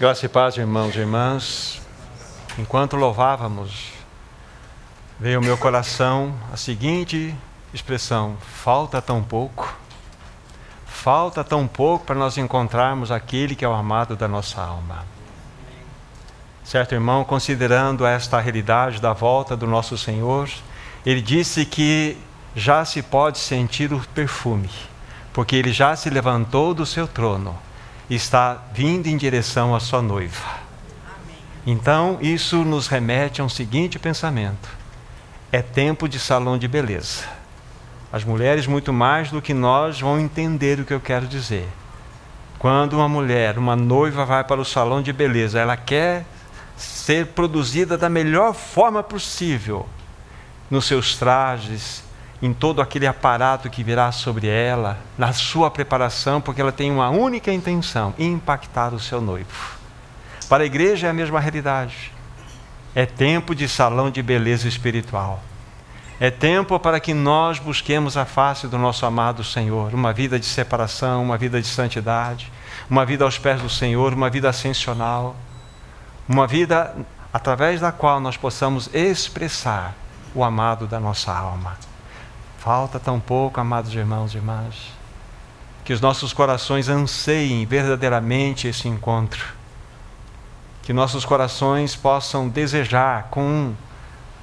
Graça e paz, irmãos e irmãs. Enquanto louvávamos, veio ao meu coração a seguinte expressão: falta tão pouco. Falta tão pouco para nós encontrarmos aquele que é o amado da nossa alma. Certo, irmão, considerando esta realidade da volta do nosso Senhor, ele disse que já se pode sentir o perfume, porque ele já se levantou do seu trono está vindo em direção à sua noiva. Então, isso nos remete a um seguinte pensamento: é tempo de salão de beleza. As mulheres, muito mais do que nós, vão entender o que eu quero dizer. Quando uma mulher, uma noiva, vai para o salão de beleza, ela quer ser produzida da melhor forma possível, nos seus trajes, em todo aquele aparato que virá sobre ela, na sua preparação, porque ela tem uma única intenção: impactar o seu noivo. Para a igreja é a mesma realidade. É tempo de salão de beleza espiritual. É tempo para que nós busquemos a face do nosso amado Senhor, uma vida de separação, uma vida de santidade, uma vida aos pés do Senhor, uma vida ascensional, uma vida através da qual nós possamos expressar o amado da nossa alma. Falta tão pouco, amados irmãos e irmãs, que os nossos corações anseiem verdadeiramente esse encontro, que nossos corações possam desejar com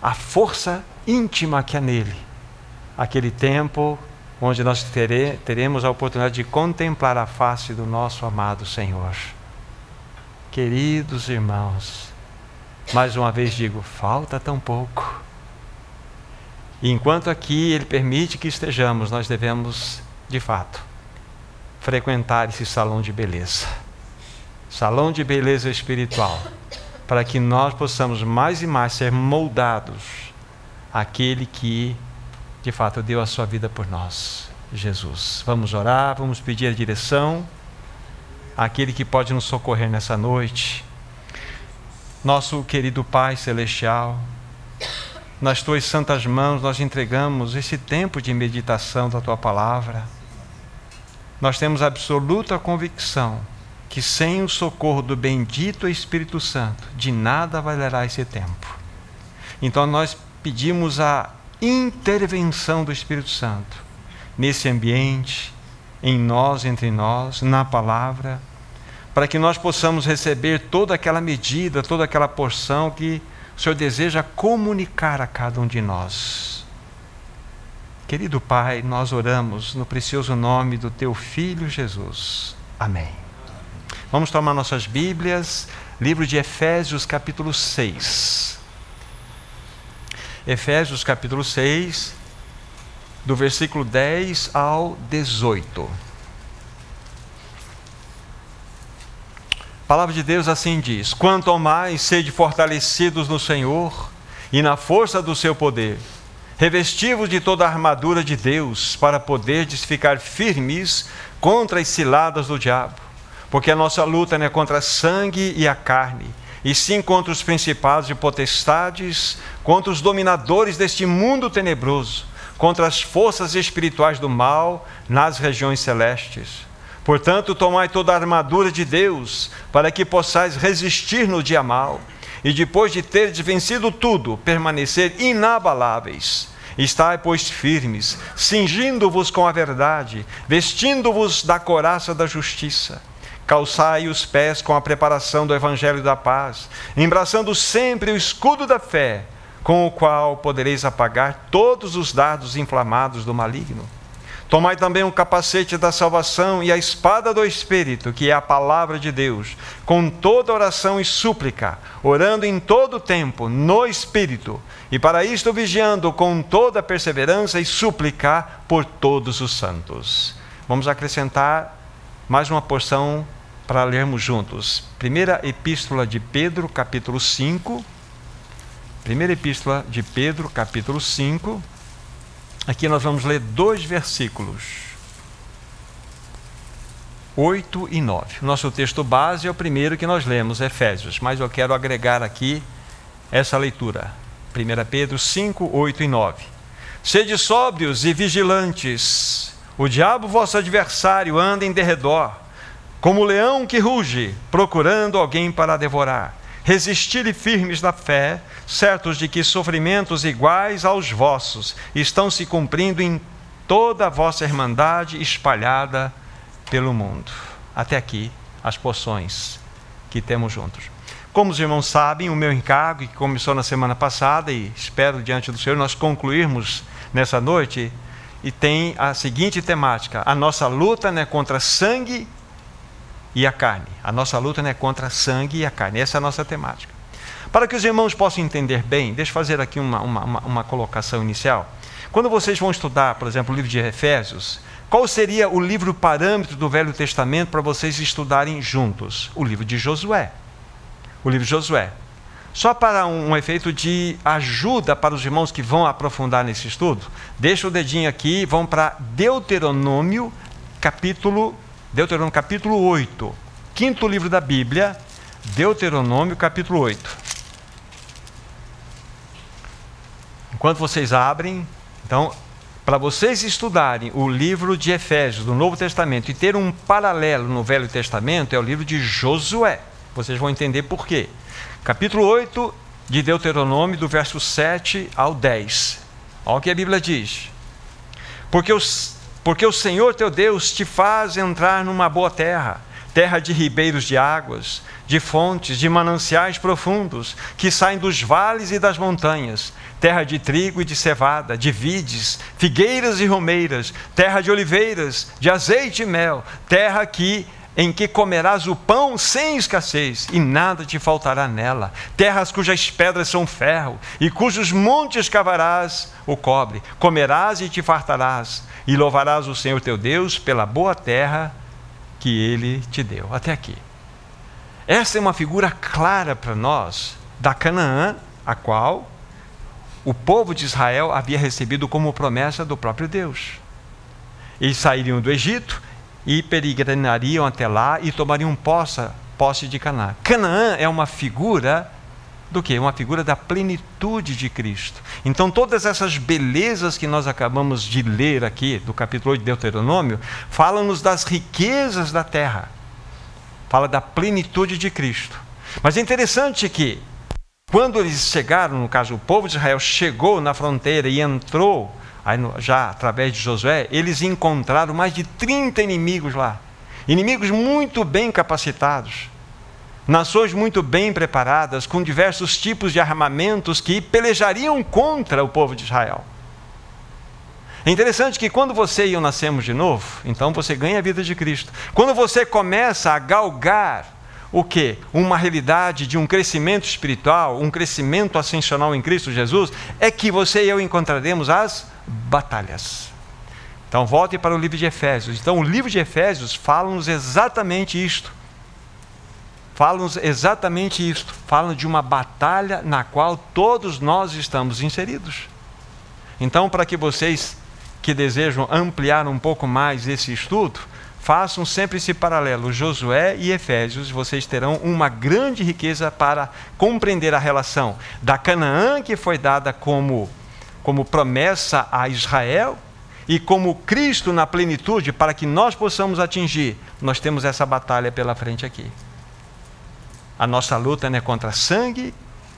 a força íntima que há nele, aquele tempo onde nós tere, teremos a oportunidade de contemplar a face do nosso amado Senhor. Queridos irmãos, mais uma vez digo: falta tão pouco. E enquanto aqui Ele permite que estejamos, nós devemos, de fato, frequentar esse salão de beleza salão de beleza espiritual para que nós possamos mais e mais ser moldados àquele que, de fato, deu a sua vida por nós, Jesus. Vamos orar, vamos pedir a direção àquele que pode nos socorrer nessa noite. Nosso querido Pai Celestial, nas tuas santas mãos nós entregamos esse tempo de meditação da tua palavra. Nós temos absoluta convicção que sem o socorro do bendito Espírito Santo, de nada valerá esse tempo. Então nós pedimos a intervenção do Espírito Santo nesse ambiente, em nós, entre nós, na palavra, para que nós possamos receber toda aquela medida, toda aquela porção que o Senhor deseja comunicar a cada um de nós. Querido Pai, nós oramos no precioso nome do Teu Filho Jesus. Amém. Vamos tomar nossas Bíblias, livro de Efésios, capítulo 6. Efésios, capítulo 6, do versículo 10 ao 18. A palavra de Deus assim diz: Quanto mais sede fortalecidos no Senhor e na força do seu poder, revestivos de toda a armadura de Deus, para poderdes ficar firmes contra as ciladas do diabo. Porque a nossa luta não é contra a sangue e a carne, e sim contra os principados e potestades, contra os dominadores deste mundo tenebroso, contra as forças espirituais do mal nas regiões celestes. Portanto, tomai toda a armadura de Deus, para que possais resistir no dia mal, e depois de teres vencido tudo, permanecer inabaláveis. Estai, pois, firmes, cingindo-vos com a verdade, vestindo-vos da coraça da justiça. Calçai os pés com a preparação do evangelho da paz, embraçando sempre o escudo da fé, com o qual podereis apagar todos os dardos inflamados do maligno Tomai também o capacete da salvação e a espada do Espírito, que é a palavra de Deus, com toda oração e súplica, orando em todo tempo no Espírito, e para isto vigiando com toda perseverança e súplica por todos os santos. Vamos acrescentar mais uma porção para lermos juntos. Primeira Epístola de Pedro, capítulo 5. Primeira Epístola de Pedro, capítulo 5 Aqui nós vamos ler dois versículos. 8 e 9. Nosso texto base é o primeiro que nós lemos, Efésios, mas eu quero agregar aqui essa leitura. 1 Pedro 5, 8 e 9. Sede sóbrios e vigilantes. O diabo, vosso adversário, anda em derredor, como o leão que ruge, procurando alguém para devorar. Resistirem firmes na fé, certos de que sofrimentos iguais aos vossos estão se cumprindo em toda a vossa irmandade espalhada pelo mundo. Até aqui, as porções que temos juntos. Como os irmãos sabem, o meu encargo, que começou na semana passada, e espero diante do Senhor nós concluirmos nessa noite, e tem a seguinte temática: a nossa luta não é contra sangue e a carne. A nossa luta não é contra sangue e a carne. Essa é a nossa temática. Para que os irmãos possam entender bem, deixa eu fazer aqui uma, uma, uma, uma colocação inicial. Quando vocês vão estudar, por exemplo, o livro de Efésios, qual seria o livro parâmetro do Velho Testamento para vocês estudarem juntos? O livro de Josué. O livro de Josué. Só para um, um, efeito de ajuda para os irmãos que vão aprofundar nesse estudo, deixa o dedinho aqui, vão para Deuteronômio, capítulo Deuteronômio capítulo 8, quinto livro da Bíblia, Deuteronômio capítulo 8. Enquanto vocês abrem, então, para vocês estudarem o livro de Efésios do Novo Testamento e ter um paralelo no Velho Testamento, é o livro de Josué. Vocês vão entender por quê. Capítulo 8 de Deuteronômio, do verso 7 ao 10. Olha o que a Bíblia diz. Porque os porque o Senhor teu Deus te faz entrar numa boa terra, terra de ribeiros de águas, de fontes, de mananciais profundos, que saem dos vales e das montanhas, terra de trigo e de cevada, de vides, figueiras e romeiras, terra de oliveiras, de azeite e mel, terra que em que comerás o pão sem escassez, e nada te faltará nela. Terras cujas pedras são ferro, e cujos montes cavarás o cobre. Comerás e te fartarás, e louvarás o Senhor teu Deus pela boa terra que ele te deu. Até aqui. Essa é uma figura clara para nós da Canaã, a qual o povo de Israel havia recebido como promessa do próprio Deus. Eles sairiam do Egito e peregrinariam até lá e tomariam posse, posse de Canaã. Canaã é uma figura do que? Uma figura da plenitude de Cristo. Então, todas essas belezas que nós acabamos de ler aqui, do capítulo 8 de Deuteronômio, falam-nos das riquezas da terra. Fala da plenitude de Cristo. Mas é interessante que, quando eles chegaram, no caso, o povo de Israel chegou na fronteira e entrou aí já através de Josué, eles encontraram mais de 30 inimigos lá. Inimigos muito bem capacitados. Nações muito bem preparadas, com diversos tipos de armamentos que pelejariam contra o povo de Israel. É interessante que quando você e eu nascemos de novo, então você ganha a vida de Cristo. Quando você começa a galgar o que? Uma realidade de um crescimento espiritual, um crescimento ascensional em Cristo Jesus, é que você e eu encontraremos as batalhas. Então volte para o livro de Efésios. Então o livro de Efésios fala-nos exatamente isto. Fala-nos exatamente isto. Fala de uma batalha na qual todos nós estamos inseridos. Então, para que vocês que desejam ampliar um pouco mais esse estudo, façam sempre esse paralelo, Josué e Efésios, vocês terão uma grande riqueza para compreender a relação da Canaã que foi dada como como promessa a Israel e como Cristo na plenitude para que nós possamos atingir, nós temos essa batalha pela frente aqui. A nossa luta não é contra sangue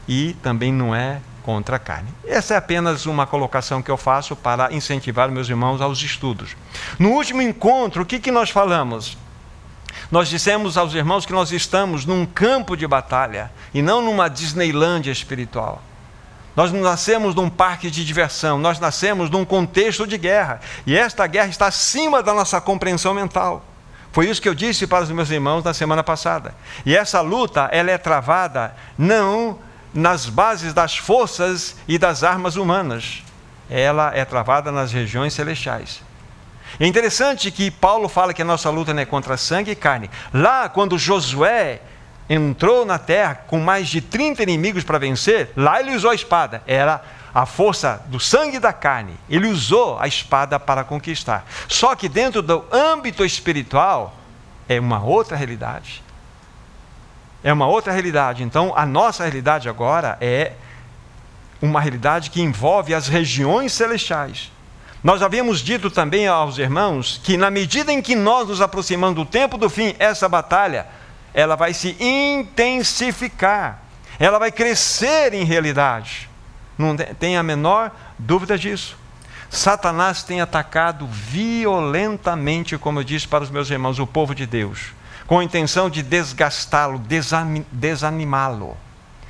e também não é contra a carne. Essa é apenas uma colocação que eu faço para incentivar meus irmãos aos estudos. No último encontro, o que, que nós falamos? Nós dissemos aos irmãos que nós estamos num campo de batalha e não numa Disneylândia espiritual. Nós não nascemos num parque de diversão, nós nascemos num contexto de guerra. E esta guerra está acima da nossa compreensão mental. Foi isso que eu disse para os meus irmãos na semana passada. E essa luta, ela é travada não nas bases das forças e das armas humanas. Ela é travada nas regiões celestiais. É interessante que Paulo fala que a nossa luta não é contra sangue e carne. Lá, quando Josué entrou na terra com mais de 30 inimigos para vencer, lá ele usou a espada. Era a força do sangue e da carne. Ele usou a espada para conquistar. Só que dentro do âmbito espiritual é uma outra realidade. É uma outra realidade. Então, a nossa realidade agora é uma realidade que envolve as regiões celestiais. Nós havíamos dito também aos irmãos que na medida em que nós nos aproximamos do tempo do fim, essa batalha, ela vai se intensificar, ela vai crescer em realidade. Não tem a menor dúvida disso. Satanás tem atacado violentamente, como eu disse para os meus irmãos, o povo de Deus, com a intenção de desgastá-lo, desanimá-lo.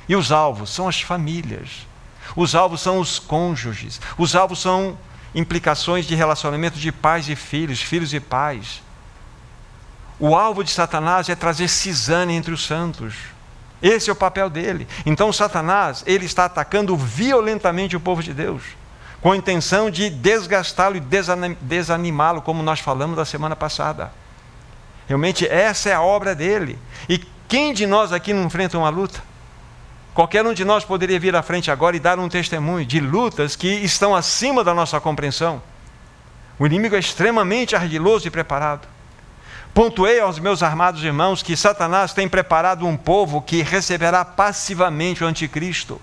E os alvos são as famílias, os alvos são os cônjuges, os alvos são implicações de relacionamento de pais e filhos, filhos e pais. O alvo de Satanás é trazer cisane entre os santos. Esse é o papel dele. Então Satanás, ele está atacando violentamente o povo de Deus, com a intenção de desgastá-lo e desanimá-lo, como nós falamos da semana passada. Realmente essa é a obra dele. E quem de nós aqui não enfrenta uma luta? Qualquer um de nós poderia vir à frente agora e dar um testemunho de lutas que estão acima da nossa compreensão. O inimigo é extremamente ardiloso e preparado. Pontuei aos meus armados irmãos que Satanás tem preparado um povo que receberá passivamente o anticristo.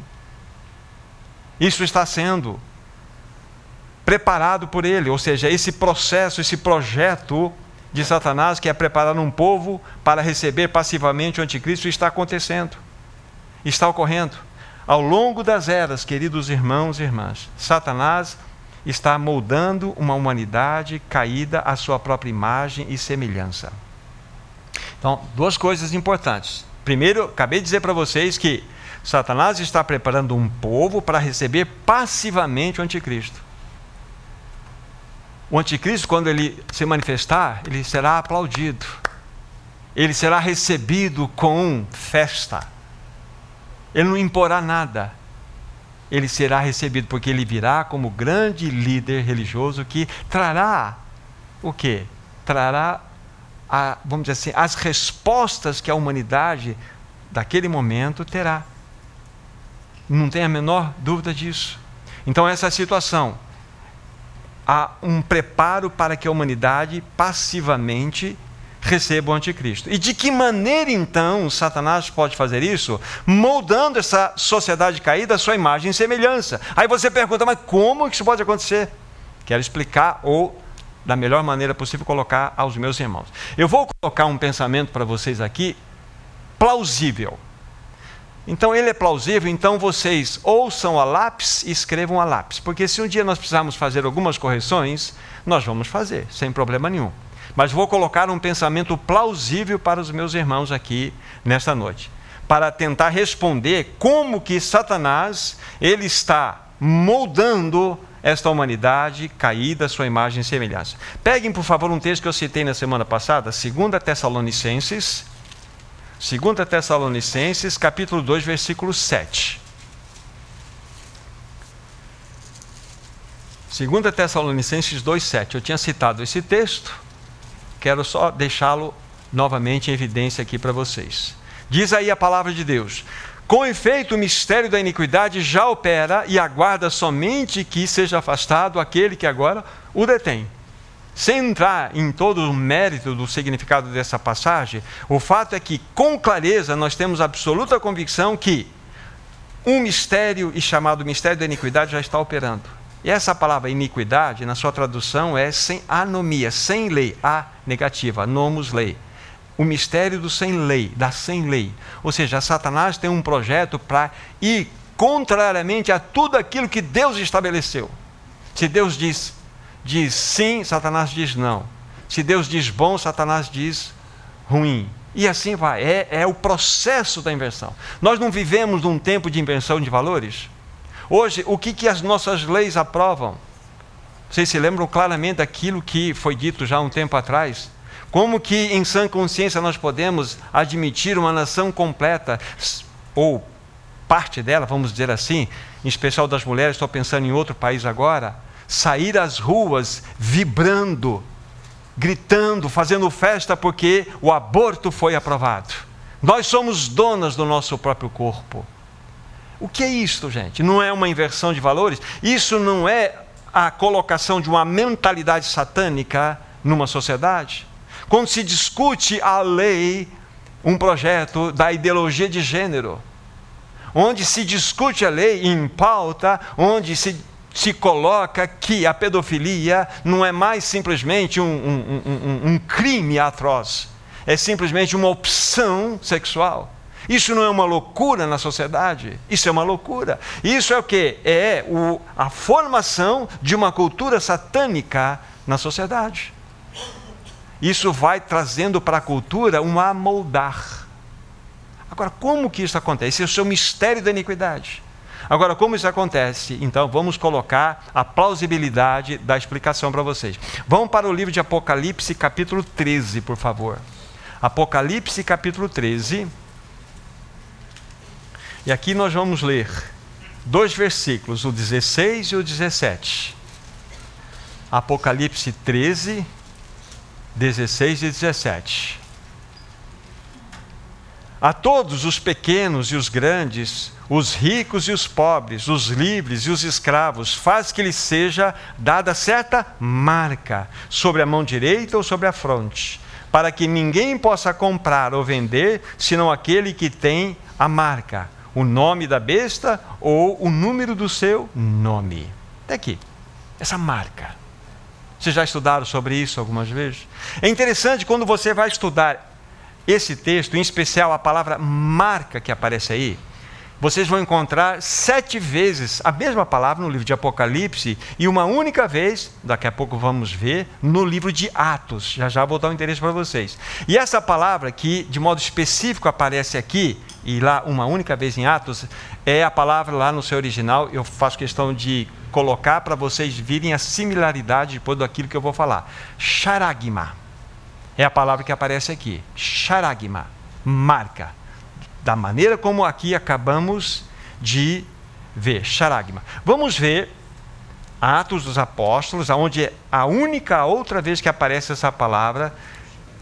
Isso está sendo preparado por ele, ou seja, esse processo, esse projeto de Satanás que é preparar um povo para receber passivamente o anticristo está acontecendo está ocorrendo. Ao longo das eras, queridos irmãos e irmãs, Satanás está moldando uma humanidade caída à sua própria imagem e semelhança. Então, duas coisas importantes. Primeiro, acabei de dizer para vocês que Satanás está preparando um povo para receber passivamente o anticristo. O anticristo, quando ele se manifestar, ele será aplaudido. Ele será recebido com festa ele não imporá nada. Ele será recebido porque ele virá como grande líder religioso que trará o quê? Trará, a, vamos dizer assim, as respostas que a humanidade daquele momento terá. Não tem a menor dúvida disso. Então, essa é situação. Há um preparo para que a humanidade passivamente receba o anticristo. E de que maneira então Satanás pode fazer isso? Moldando essa sociedade caída à sua imagem e semelhança. Aí você pergunta, mas como isso pode acontecer? Quero explicar ou da melhor maneira possível colocar aos meus irmãos. Eu vou colocar um pensamento para vocês aqui plausível. Então ele é plausível, então vocês ouçam a lápis e escrevam a lápis, porque se um dia nós precisarmos fazer algumas correções, nós vamos fazer, sem problema nenhum. Mas vou colocar um pensamento plausível para os meus irmãos aqui nesta noite, para tentar responder como que Satanás ele está moldando esta humanidade caída sua imagem e semelhança. Peguem, por favor, um texto que eu citei na semana passada, 2 Tessalonicenses, 2 Tessalonicenses, capítulo 2, versículo 7. 2 Tessalonicenses 2,7. Eu tinha citado esse texto, quero só deixá-lo novamente em evidência aqui para vocês. Diz aí a palavra de Deus: Com efeito, o mistério da iniquidade já opera e aguarda somente que seja afastado aquele que agora o detém. Sem entrar em todo o mérito do significado dessa passagem, o fato é que, com clareza, nós temos absoluta convicção que um mistério, e chamado mistério da iniquidade, já está operando. E essa palavra iniquidade, na sua tradução, é sem anomia, sem lei, a negativa, nomos lei. O mistério do sem lei, da sem lei. Ou seja, Satanás tem um projeto para ir contrariamente a tudo aquilo que Deus estabeleceu. Se Deus diz, diz sim, Satanás diz não. Se Deus diz bom, Satanás diz ruim. E assim vai. É, é o processo da inversão. Nós não vivemos num tempo de inversão de valores? Hoje, o que, que as nossas leis aprovam? Vocês se lembram claramente daquilo que foi dito já um tempo atrás? Como que em sã consciência nós podemos admitir uma nação completa, ou parte dela, vamos dizer assim, em especial das mulheres, estou pensando em outro país agora, sair às ruas vibrando, gritando, fazendo festa porque o aborto foi aprovado. Nós somos donas do nosso próprio corpo. O que é isto, gente? Não é uma inversão de valores? Isso não é a colocação de uma mentalidade satânica numa sociedade? Quando se discute a lei, um projeto da ideologia de gênero, onde se discute a lei em pauta, onde se se coloca que a pedofilia não é mais simplesmente um, um, um, um crime atroz, é simplesmente uma opção sexual. Isso não é uma loucura na sociedade? Isso é uma loucura. Isso é o que? É o, a formação de uma cultura satânica na sociedade. Isso vai trazendo para a cultura um amoldar. Agora, como que isso acontece? Esse é o mistério da iniquidade. Agora, como isso acontece? Então, vamos colocar a plausibilidade da explicação para vocês. Vamos para o livro de Apocalipse, capítulo 13, por favor. Apocalipse, capítulo 13. E aqui nós vamos ler dois versículos, o 16 e o 17. Apocalipse 13, 16 e 17. A todos os pequenos e os grandes, os ricos e os pobres, os livres e os escravos, faz que lhes seja dada certa marca sobre a mão direita ou sobre a fronte, para que ninguém possa comprar ou vender senão aquele que tem a marca o nome da besta ou o número do seu nome. Até aqui, essa marca. Vocês já estudaram sobre isso algumas vezes? É interessante quando você vai estudar esse texto, em especial a palavra marca que aparece aí, vocês vão encontrar sete vezes a mesma palavra no livro de Apocalipse e uma única vez, daqui a pouco vamos ver, no livro de Atos. Já já vou dar um interesse para vocês. E essa palavra que de modo específico aparece aqui e lá uma única vez em Atos é a palavra lá no seu original. Eu faço questão de colocar para vocês virem a similaridade depois daquilo que eu vou falar. Charagma é a palavra que aparece aqui. Charagma, marca da maneira como aqui acabamos de ver, charagma. Vamos ver Atos dos Apóstolos, onde a única outra vez que aparece essa palavra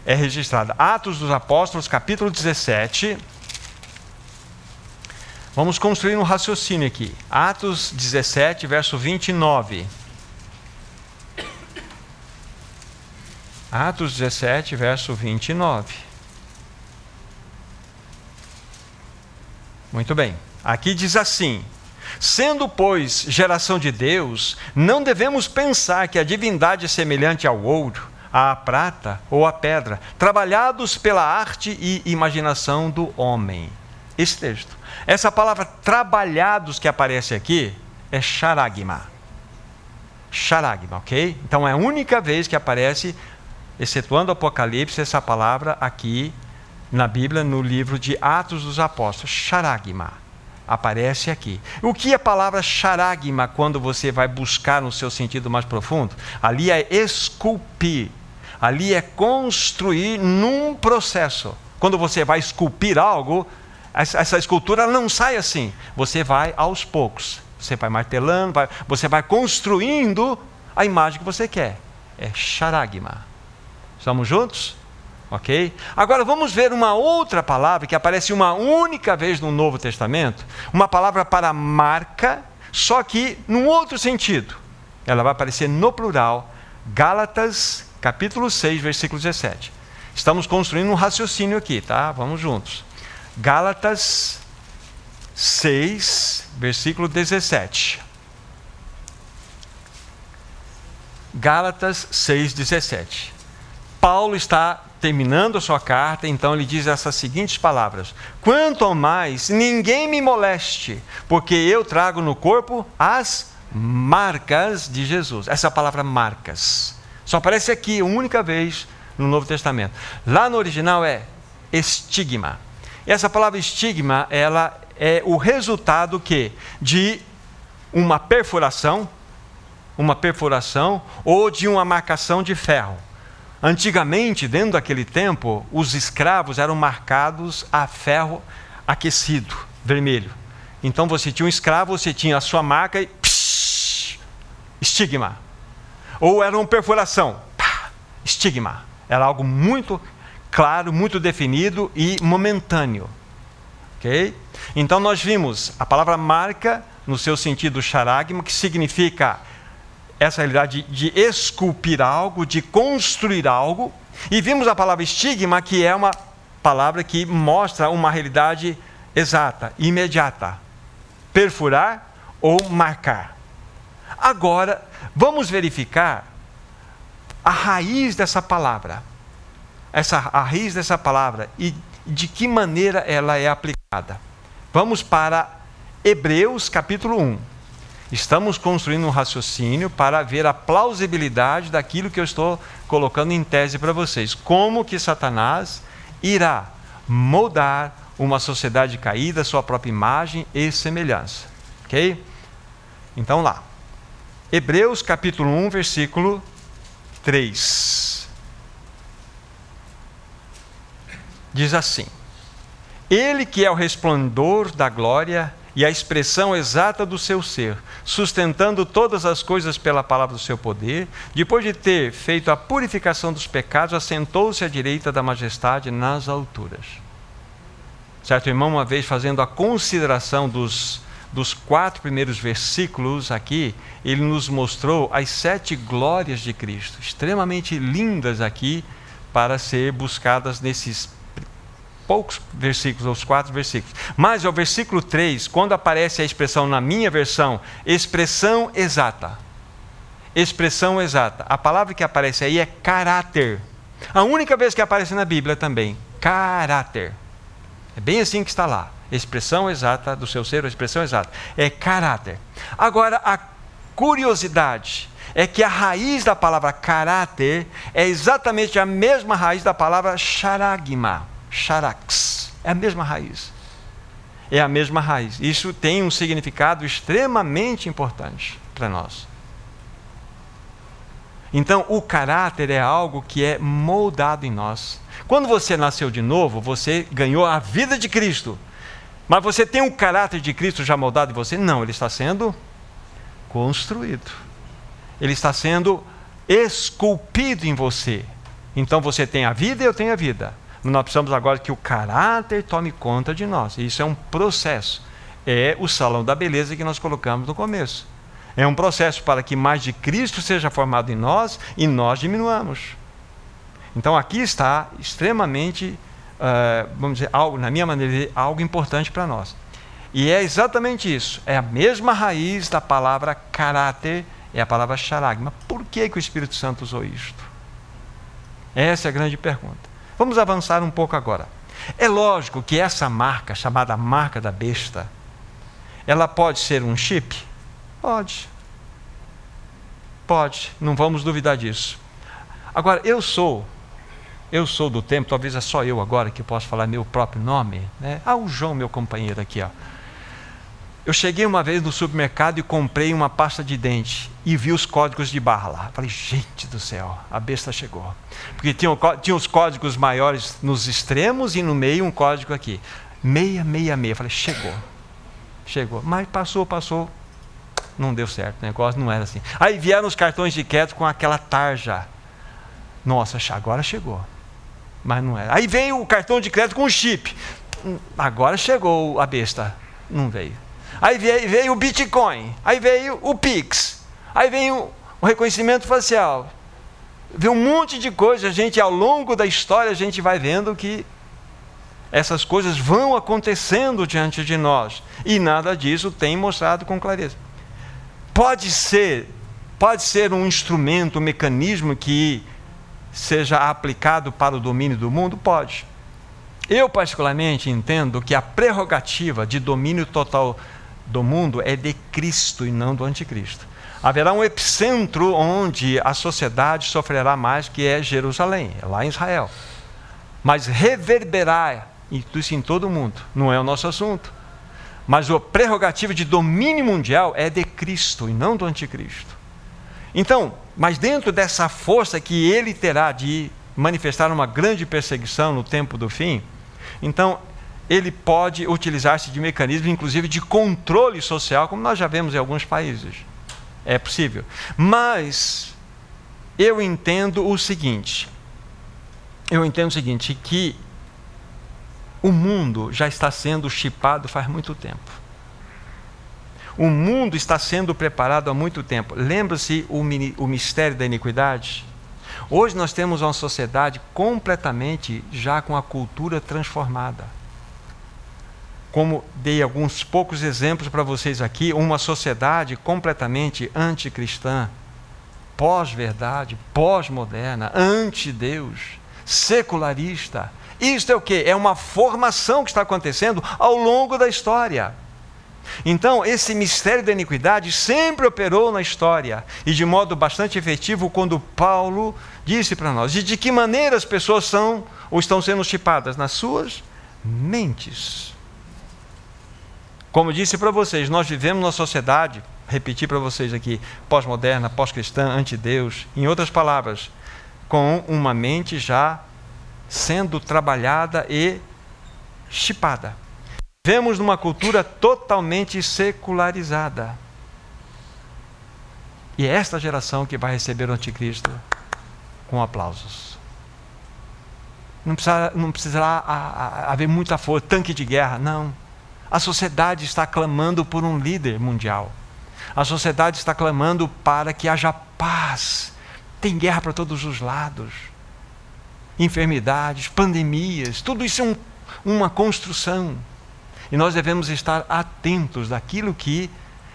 é registrada. Atos dos Apóstolos, capítulo 17. Vamos construir um raciocínio aqui. Atos 17, verso 29. Atos 17, verso 29. Muito bem. Aqui diz assim: Sendo, pois, geração de Deus, não devemos pensar que a divindade é semelhante ao ouro, à prata ou à pedra, trabalhados pela arte e imaginação do homem. Esse texto. Essa palavra trabalhados que aparece aqui é charagma. Charagma, ok? Então é a única vez que aparece, excetuando o Apocalipse, essa palavra aqui na Bíblia, no livro de Atos dos Apóstolos, charagma. Aparece aqui. O que é a palavra charagma quando você vai buscar no seu sentido mais profundo? Ali é esculpir, ali é construir num processo. Quando você vai esculpir algo, essa escultura não sai assim. Você vai aos poucos. Você vai martelando, vai, você vai construindo a imagem que você quer. É charagma. Estamos juntos? Ok? Agora vamos ver uma outra palavra que aparece uma única vez no Novo Testamento, uma palavra para marca, só que num outro sentido. Ela vai aparecer no plural, Gálatas, capítulo 6, versículo 17. Estamos construindo um raciocínio aqui, tá? Vamos juntos. Gálatas 6, versículo 17. Gálatas 6, 17. Paulo está terminando a sua carta, então ele diz essas seguintes palavras: Quanto ao mais, ninguém me moleste, porque eu trago no corpo as marcas de Jesus. Essa palavra marcas só aparece aqui única vez no Novo Testamento. Lá no original é estigma. Essa palavra estigma, ela é o resultado que de uma perfuração, uma perfuração ou de uma marcação de ferro. Antigamente, dentro daquele tempo, os escravos eram marcados a ferro aquecido, vermelho. Então você tinha um escravo, você tinha a sua marca e psh, estigma. Ou era uma perfuração, pá, estigma. Era algo muito claro, muito definido e momentâneo. Ok? Então nós vimos a palavra marca no seu sentido charagma, que significa essa realidade de, esculpir algo, de construir algo, e vimos a palavra estigma, que é uma palavra que mostra uma realidade exata, imediata. Perfurar ou marcar. Agora, vamos verificar a raiz dessa palavra. Essa, a raiz dessa palavra e de que maneira ela é aplicada. Vamos para Hebreus capítulo 1. Estamos construindo um raciocínio para ver a plausibilidade daquilo que eu estou colocando em tese para vocês. Como que Satanás irá moldar uma sociedade caída, sua própria imagem e semelhança. Ok? Então lá. Hebreus capítulo 1, versículo 3. Diz assim: Ele que é o resplendor da glória e a expressão exata do seu ser, sustentando todas as coisas pela palavra do seu poder, depois de ter feito a purificação dos pecados, assentou-se à direita da majestade nas alturas. Certo, irmão, uma vez fazendo a consideração dos dos quatro primeiros versículos aqui, ele nos mostrou as sete glórias de Cristo, extremamente lindas aqui para ser buscadas nesses poucos versículos, os quatro versículos. Mas ao versículo 3, quando aparece a expressão na minha versão, expressão exata. Expressão exata. A palavra que aparece aí é caráter. A única vez que aparece na Bíblia também, caráter. É bem assim que está lá expressão exata do seu ser, expressão exata, é caráter. Agora, a curiosidade é que a raiz da palavra caráter é exatamente a mesma raiz da palavra charagma, charax. É a mesma raiz. É a mesma raiz. Isso tem um significado extremamente importante para nós. Então, o caráter é algo que é moldado em nós. Quando você nasceu de novo, você ganhou a vida de Cristo. Mas você tem o caráter de Cristo já moldado em você? Não, ele está sendo construído. Ele está sendo esculpido em você. Então você tem a vida e eu tenho a vida. Nós precisamos agora que o caráter tome conta de nós. Isso é um processo. É o salão da beleza que nós colocamos no começo. É um processo para que mais de Cristo seja formado em nós e nós diminuamos. Então aqui está extremamente uh, vamos dizer, algo, na minha maneira de algo importante para nós. E é exatamente isso. É a mesma raiz da palavra caráter, é a palavra charagma. Por que, que o Espírito Santo usou isto? Essa é a grande pergunta. Vamos avançar um pouco agora. É lógico que essa marca, chamada marca da besta, ela pode ser um chip? Pode. Pode, não vamos duvidar disso. Agora, eu sou eu sou do tempo, talvez é só eu agora que posso falar meu próprio nome. Né? Ah, o João, meu companheiro aqui. Ó. Eu cheguei uma vez no supermercado e comprei uma pasta de dente e vi os códigos de barra lá. Falei, gente do céu, a besta chegou. Porque tinha, tinha os códigos maiores nos extremos e no meio um código aqui. Meia, meia, meia. Falei, chegou. Chegou. Mas passou, passou. Não deu certo, o negócio não era assim. Aí vieram os cartões de crédito com aquela tarja. Nossa, agora chegou mas não era. Aí veio o cartão de crédito com o chip. Agora chegou a besta. Não veio. Aí veio, veio o Bitcoin. Aí veio o Pix. Aí veio o reconhecimento facial. Veio um monte de coisa. A gente, ao longo da história, a gente vai vendo que essas coisas vão acontecendo diante de nós. E nada disso tem mostrado com clareza. Pode ser, pode ser um instrumento, um mecanismo que seja aplicado para o domínio do mundo? Pode. Eu, particularmente, entendo que a prerrogativa de domínio total do mundo é de Cristo e não do anticristo. Haverá um epicentro onde a sociedade sofrerá mais, que é Jerusalém, é lá em Israel. Mas reverberar isso em todo o mundo, não é o nosso assunto. Mas a prerrogativa de domínio mundial é de Cristo e não do anticristo. Então, mas dentro dessa força que ele terá de manifestar uma grande perseguição no tempo do fim, então ele pode utilizar-se de mecanismos, inclusive de controle social, como nós já vemos em alguns países. É possível. Mas eu entendo o seguinte: eu entendo o seguinte, que o mundo já está sendo chipado faz muito tempo. O mundo está sendo preparado há muito tempo. Lembra-se o, o mistério da iniquidade? Hoje nós temos uma sociedade completamente já com a cultura transformada. Como dei alguns poucos exemplos para vocês aqui, uma sociedade completamente anticristã, pós-verdade, pós-moderna, anti-Deus, secularista. Isto é o que? É uma formação que está acontecendo ao longo da história. Então, esse mistério da iniquidade sempre operou na história e de modo bastante efetivo quando Paulo disse para nós: e de que maneira as pessoas são ou estão sendo chipadas? Nas suas mentes. Como disse para vocês, nós vivemos numa sociedade, repetir para vocês aqui, pós-moderna, pós-cristã, anti-Deus, em outras palavras, com uma mente já sendo trabalhada e chipada. Vivemos numa cultura totalmente secularizada. E é esta geração que vai receber o anticristo com aplausos. Não, precisa, não precisará haver muita força, tanque de guerra, não. A sociedade está clamando por um líder mundial. A sociedade está clamando para que haja paz. Tem guerra para todos os lados. Enfermidades, pandemias, tudo isso é um, uma construção. E nós devemos estar atentos daquilo que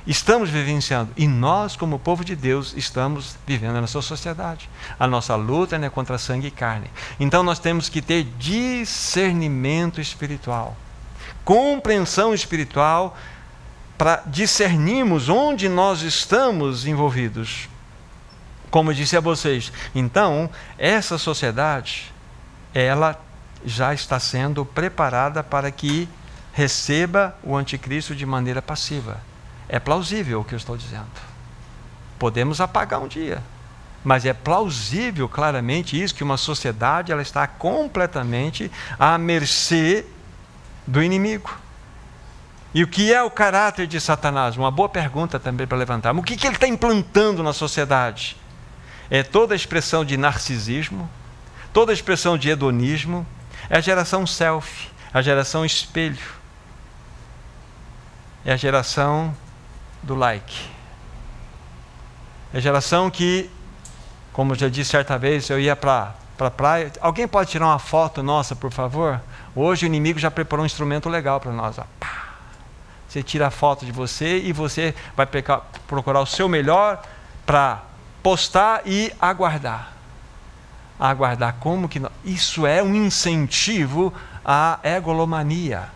estamos vivenciando. E nós, como povo de Deus, estamos vivendo nessa sociedade. A nossa luta é contra sangue e carne. Então nós temos que ter discernimento espiritual, compreensão espiritual, para discernirmos onde nós estamos envolvidos. Como eu disse a vocês, então, essa sociedade, ela já está sendo preparada para que receba o anticristo de maneira passiva. É plausível o que eu estou dizendo. Podemos apagar um dia, mas é plausível claramente isso que uma sociedade ela está completamente à mercê do inimigo. E o que é o caráter de Satanás? Uma boa pergunta também para levantar. O que, que ele está implantando na sociedade? É toda a expressão de narcisismo, toda a expressão de hedonismo, é a geração selfie, a geração espelho, é a geração do like. É a geração que, como já disse certa vez, eu ia para a praia. Alguém pode tirar uma foto nossa, por favor? Hoje o inimigo já preparou um instrumento legal para nós. Ó. Você tira a foto de você e você vai pecar, procurar o seu melhor para postar e aguardar. Aguardar como que. Isso é um incentivo à egolomania.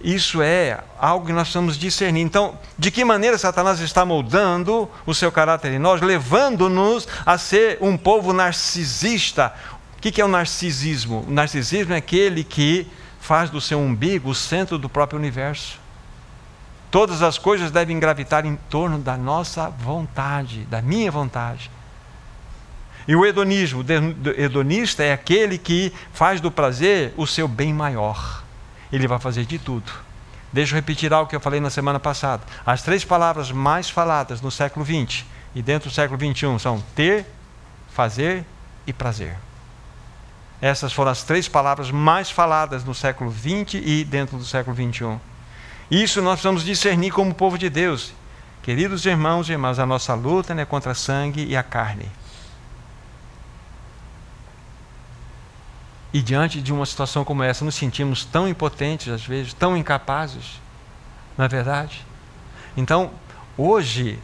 Isso é algo que nós precisamos discernir. Então, de que maneira Satanás está moldando o seu caráter em nós, levando-nos a ser um povo narcisista? O que é o narcisismo? O narcisismo é aquele que faz do seu umbigo o centro do próprio universo. Todas as coisas devem gravitar em torno da nossa vontade, da minha vontade. E o hedonismo, o hedonista é aquele que faz do prazer o seu bem maior ele vai fazer de tudo. Deixa eu repetir algo que eu falei na semana passada. As três palavras mais faladas no século XX e dentro do século XXI são ter, fazer e prazer. Essas foram as três palavras mais faladas no século XX e dentro do século XXI. Isso nós precisamos discernir como povo de Deus. Queridos irmãos e irmãs, a nossa luta é contra sangue e a carne E diante de uma situação como essa, nos sentimos tão impotentes, às vezes, tão incapazes, não é verdade? Então, hoje,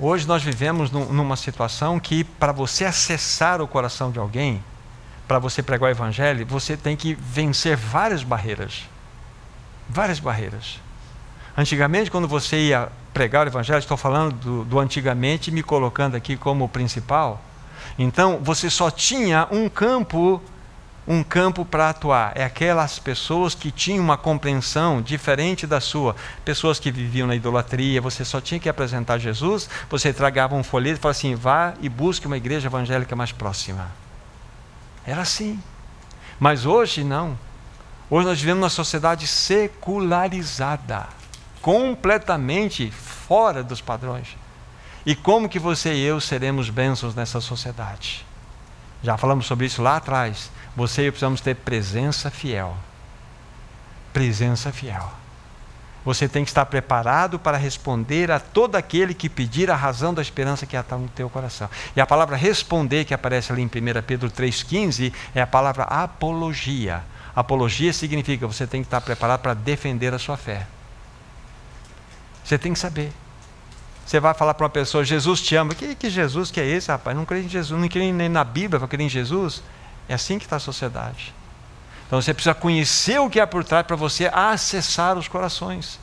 hoje nós vivemos num, numa situação que, para você acessar o coração de alguém, para você pregar o Evangelho, você tem que vencer várias barreiras. Várias barreiras. Antigamente, quando você ia pregar o Evangelho, estou falando do, do antigamente, me colocando aqui como principal. Então, você só tinha um campo um campo para atuar. É aquelas pessoas que tinham uma compreensão diferente da sua. Pessoas que viviam na idolatria, você só tinha que apresentar Jesus, você tragava um folheto e falava assim: vá e busque uma igreja evangélica mais próxima. Era assim. Mas hoje não. Hoje nós vivemos uma sociedade secularizada, completamente fora dos padrões. E como que você e eu seremos bênçãos nessa sociedade? Já falamos sobre isso lá atrás. Você e eu precisamos ter presença fiel. Presença fiel. Você tem que estar preparado para responder a todo aquele que pedir a razão da esperança que está no teu coração. E a palavra responder, que aparece ali em 1 Pedro 3,15, é a palavra apologia. Apologia significa você tem que estar preparado para defender a sua fé. Você tem que saber. Você vai falar para uma pessoa, Jesus te ama. Que, que Jesus que é esse, rapaz? Não creio em Jesus, não creio nem na Bíblia, vai crer em Jesus. É assim que está a sociedade. Então você precisa conhecer o que há por trás para você acessar os corações.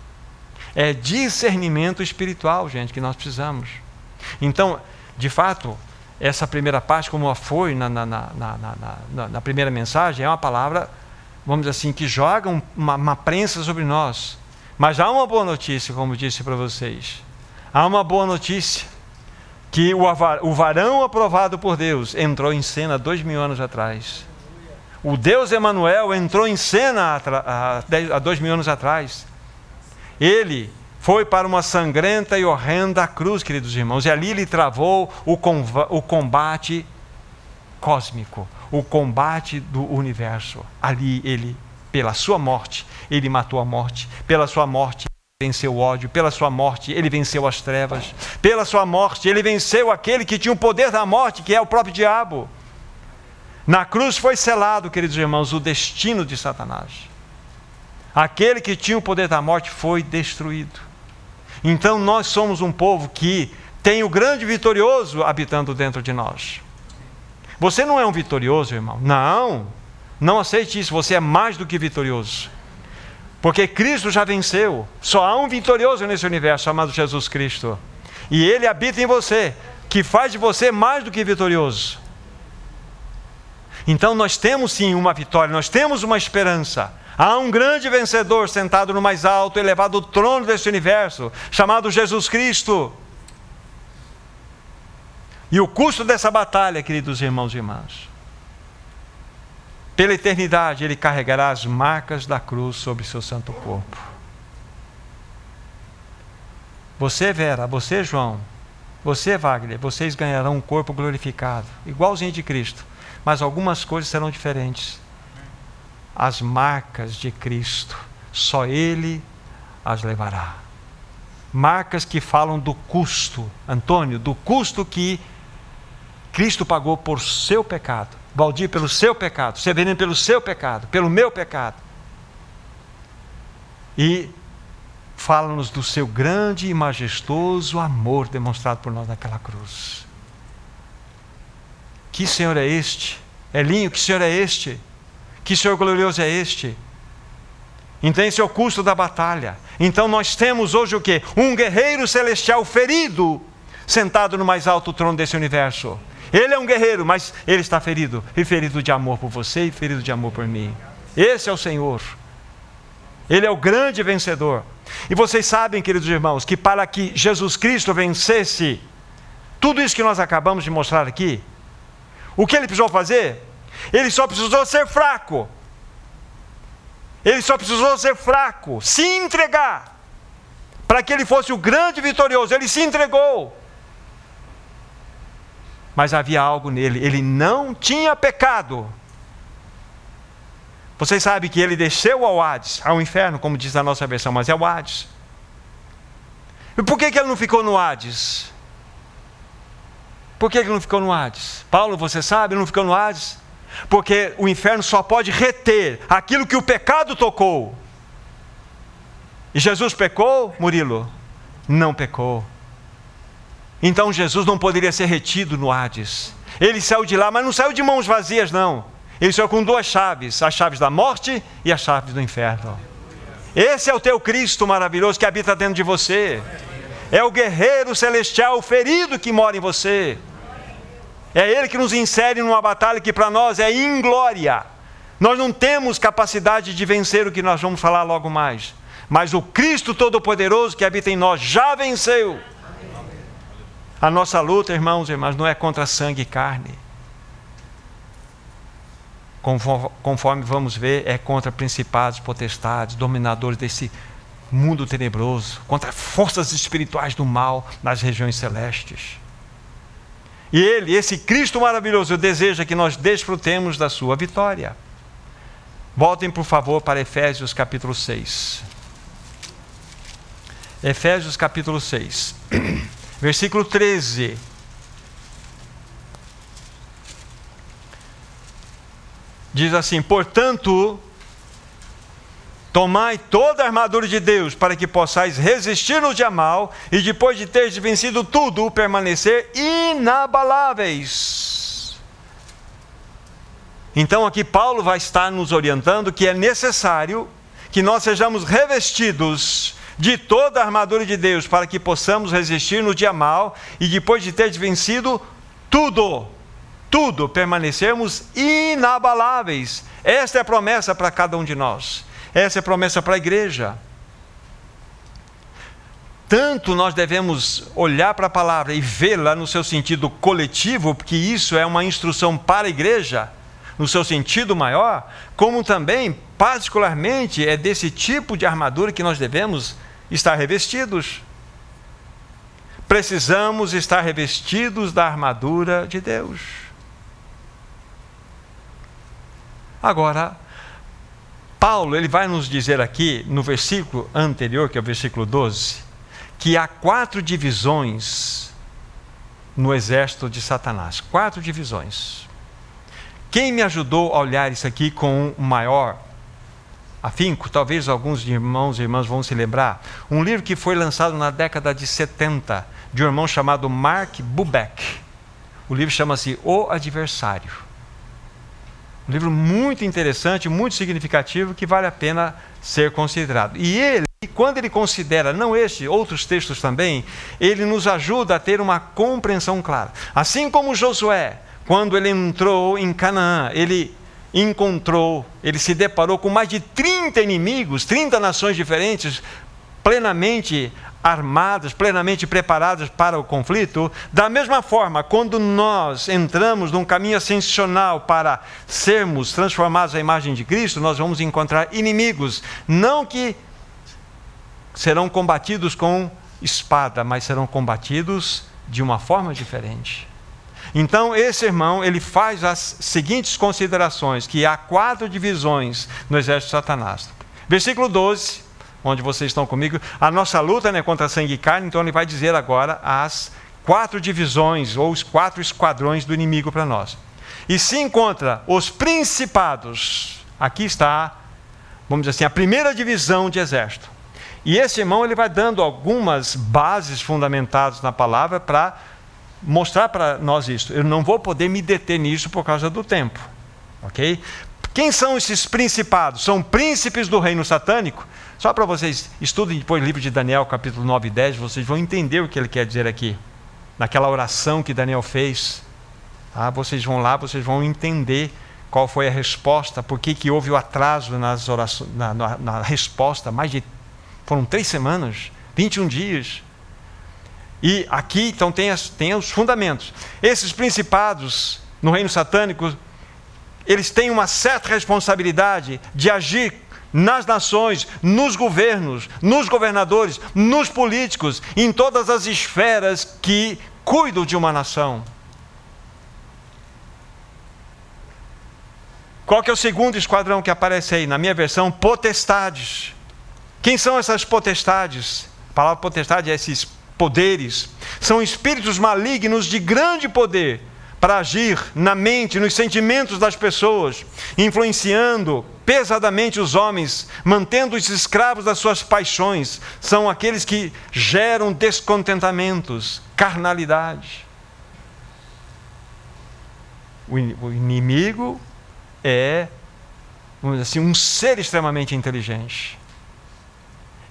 É discernimento espiritual, gente, que nós precisamos. Então, de fato, essa primeira parte, como foi na, na, na, na, primeira mensagem, é uma palavra, vamos dizer assim, que joga uma, uma prensa sobre nós. Mas há uma boa notícia, como disse para vocês. Há uma boa notícia que o varão aprovado por Deus entrou em cena dois mil anos atrás. O Deus Emanuel entrou em cena há dois mil anos atrás. Ele foi para uma sangrenta e horrenda cruz, queridos irmãos, e ali ele travou o combate cósmico, o combate do universo. Ali ele, pela sua morte, ele matou a morte, pela sua morte, venceu o ódio, pela sua morte ele venceu as trevas, pela sua morte ele venceu aquele que tinha o poder da morte, que é o próprio diabo. Na cruz foi selado, queridos irmãos, o destino de Satanás. Aquele que tinha o poder da morte foi destruído. Então nós somos um povo que tem o grande vitorioso habitando dentro de nós. Você não é um vitorioso, irmão. Não. Não aceite isso, você é mais do que vitorioso. Porque Cristo já venceu. Só há um vitorioso nesse universo chamado Jesus Cristo. E ele habita em você, que faz de você mais do que vitorioso. Então nós temos sim uma vitória, nós temos uma esperança. Há um grande vencedor sentado no mais alto, elevado trono deste universo, chamado Jesus Cristo. E o custo dessa batalha, queridos irmãos e irmãs, pela eternidade, ele carregará as marcas da cruz sobre seu santo corpo. Você, Vera, você, João, você, Wagner, vocês ganharão um corpo glorificado, igualzinho de Cristo, mas algumas coisas serão diferentes. As marcas de Cristo, só Ele as levará. Marcas que falam do custo, Antônio, do custo que Cristo pagou por seu pecado Valdir pelo seu pecado, Severino pelo seu pecado, pelo meu pecado. E fala-nos do seu grande e majestoso amor demonstrado por nós naquela cruz. Que Senhor é este? Elinho, que Senhor é este? Que Senhor glorioso é este? Então esse é o custo da batalha. Então nós temos hoje o que? Um guerreiro celestial ferido, sentado no mais alto trono desse universo. Ele é um guerreiro, mas ele está ferido. E ferido de amor por você e ferido de amor por mim. Esse é o Senhor. Ele é o grande vencedor. E vocês sabem, queridos irmãos, que para que Jesus Cristo vencesse tudo isso que nós acabamos de mostrar aqui, o que ele precisou fazer? Ele só precisou ser fraco. Ele só precisou ser fraco, se entregar, para que ele fosse o grande vitorioso. Ele se entregou mas havia algo nele, ele não tinha pecado. Vocês sabem que ele desceu ao Hades, ao inferno, como diz a nossa versão, mas é o Hades. E por que, que ele não ficou no Hades? Por que, ele não ficou no Hades? Paulo, você sabe, ele não ficou no Hades? Porque o inferno só pode reter aquilo que o pecado tocou. E Jesus pecou, Murilo? Não pecou. Então Jesus não poderia ser retido no Hades. Ele saiu de lá, mas não saiu de mãos vazias, não. Ele saiu com duas chaves: as chaves da morte e as chaves do inferno. Esse é o teu Cristo maravilhoso que habita dentro de você. É o guerreiro celestial ferido que mora em você. É Ele que nos insere numa batalha que para nós é inglória. Nós não temos capacidade de vencer o que nós vamos falar logo mais. Mas o Cristo Todo-Poderoso que habita em nós já venceu. A nossa luta, irmãos e irmãs, não é contra sangue e carne. Conforme, conforme vamos ver, é contra principados, potestades, dominadores desse mundo tenebroso, contra forças espirituais do mal nas regiões celestes. E Ele, esse Cristo maravilhoso, deseja que nós desfrutemos da sua vitória. Voltem, por favor, para Efésios capítulo 6. Efésios capítulo 6. Versículo 13. Diz assim: Portanto, Tomai toda a armadura de Deus para que possais resistir no dia mal e depois de teres vencido tudo, permanecer inabaláveis. Então aqui Paulo vai estar nos orientando que é necessário que nós sejamos revestidos de toda a armadura de Deus para que possamos resistir no dia mal e depois de teres vencido tudo, tudo, permanecermos inabaláveis. Esta é a promessa para cada um de nós. Essa é a promessa para a igreja. Tanto nós devemos olhar para a palavra e vê-la no seu sentido coletivo, porque isso é uma instrução para a igreja, no seu sentido maior, como também, particularmente, é desse tipo de armadura que nós devemos estar revestidos. Precisamos estar revestidos da armadura de Deus. Agora, Paulo ele vai nos dizer aqui, no versículo anterior, que é o versículo 12, que há quatro divisões no exército de Satanás. Quatro divisões. Quem me ajudou a olhar isso aqui com um maior afinco, talvez alguns irmãos e irmãs vão se lembrar, um livro que foi lançado na década de 70, de um irmão chamado Mark Bubeck. O livro chama-se O Adversário. Um livro muito interessante, muito significativo, que vale a pena ser considerado. E ele, quando ele considera, não este, outros textos também, ele nos ajuda a ter uma compreensão clara. Assim como Josué, quando ele entrou em Canaã, ele encontrou, ele se deparou com mais de 30 inimigos, 30 nações diferentes, plenamente armadas, plenamente preparadas para o conflito, da mesma forma, quando nós entramos num caminho ascensional para sermos transformados à imagem de Cristo, nós vamos encontrar inimigos, não que serão combatidos com espada, mas serão combatidos de uma forma diferente. Então, esse irmão, ele faz as seguintes considerações, que há quatro divisões no exército de Satanás. Versículo 12, onde vocês estão comigo, a nossa luta é contra sangue e carne, então ele vai dizer agora as quatro divisões ou os quatro esquadrões do inimigo para nós. E se encontra os principados. Aqui está, vamos dizer assim, a primeira divisão de exército. E esse irmão ele vai dando algumas bases fundamentadas na palavra para mostrar para nós isso. Eu não vou poder me deter nisso por causa do tempo. OK? Quem são esses principados? São príncipes do reino satânico só para vocês estudem depois o livro de Daniel, capítulo 9 e 10, vocês vão entender o que ele quer dizer aqui. Naquela oração que Daniel fez, tá? vocês vão lá, vocês vão entender qual foi a resposta, por que, que houve o atraso nas orações, na, na, na resposta, mais de. foram três semanas, 21 dias. E aqui, então, tem, as, tem os fundamentos. Esses principados no reino satânico, eles têm uma certa responsabilidade de agir nas nações, nos governos, nos governadores, nos políticos, em todas as esferas que cuidam de uma nação. Qual que é o segundo esquadrão que aparece aí? Na minha versão, potestades. Quem são essas potestades? A palavra potestade é esses poderes. São espíritos malignos de grande poder para agir na mente, nos sentimentos das pessoas, influenciando pesadamente os homens, mantendo-os escravos das suas paixões. São aqueles que geram descontentamentos, carnalidade. O inimigo é assim, um ser extremamente inteligente.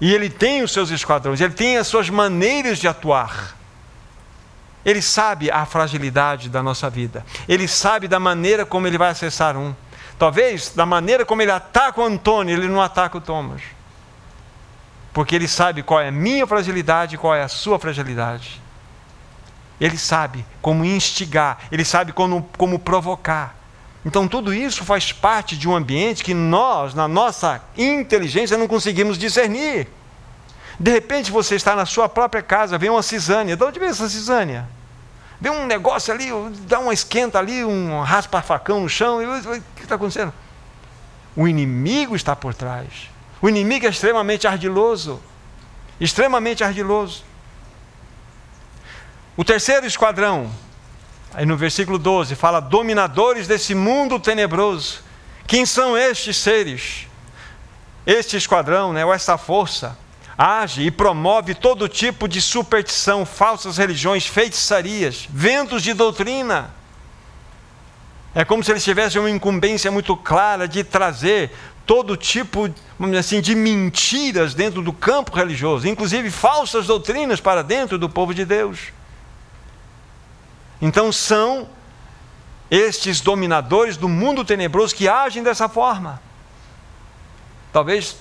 E ele tem os seus esquadrões, ele tem as suas maneiras de atuar. Ele sabe a fragilidade da nossa vida. Ele sabe da maneira como ele vai acessar um. Talvez da maneira como ele ataca o Antônio, ele não ataca o Thomas. Porque ele sabe qual é a minha fragilidade e qual é a sua fragilidade. Ele sabe como instigar, ele sabe como, como provocar. Então, tudo isso faz parte de um ambiente que nós, na nossa inteligência, não conseguimos discernir. De repente você está na sua própria casa, vem uma cisânia. De onde vem essa cisânia? Vem um negócio ali, dá uma esquenta ali, um raspa-facão no chão. o que está acontecendo? O inimigo está por trás. O inimigo é extremamente ardiloso. Extremamente ardiloso. O terceiro esquadrão, aí no versículo 12, fala: dominadores desse mundo tenebroso. Quem são estes seres? este esquadrão, né, ou essa força, age e promove todo tipo de superstição, falsas religiões, feitiçarias, ventos de doutrina. É como se eles tivessem uma incumbência muito clara de trazer todo tipo, assim, de mentiras dentro do campo religioso, inclusive falsas doutrinas para dentro do povo de Deus. Então são estes dominadores do mundo tenebroso que agem dessa forma. Talvez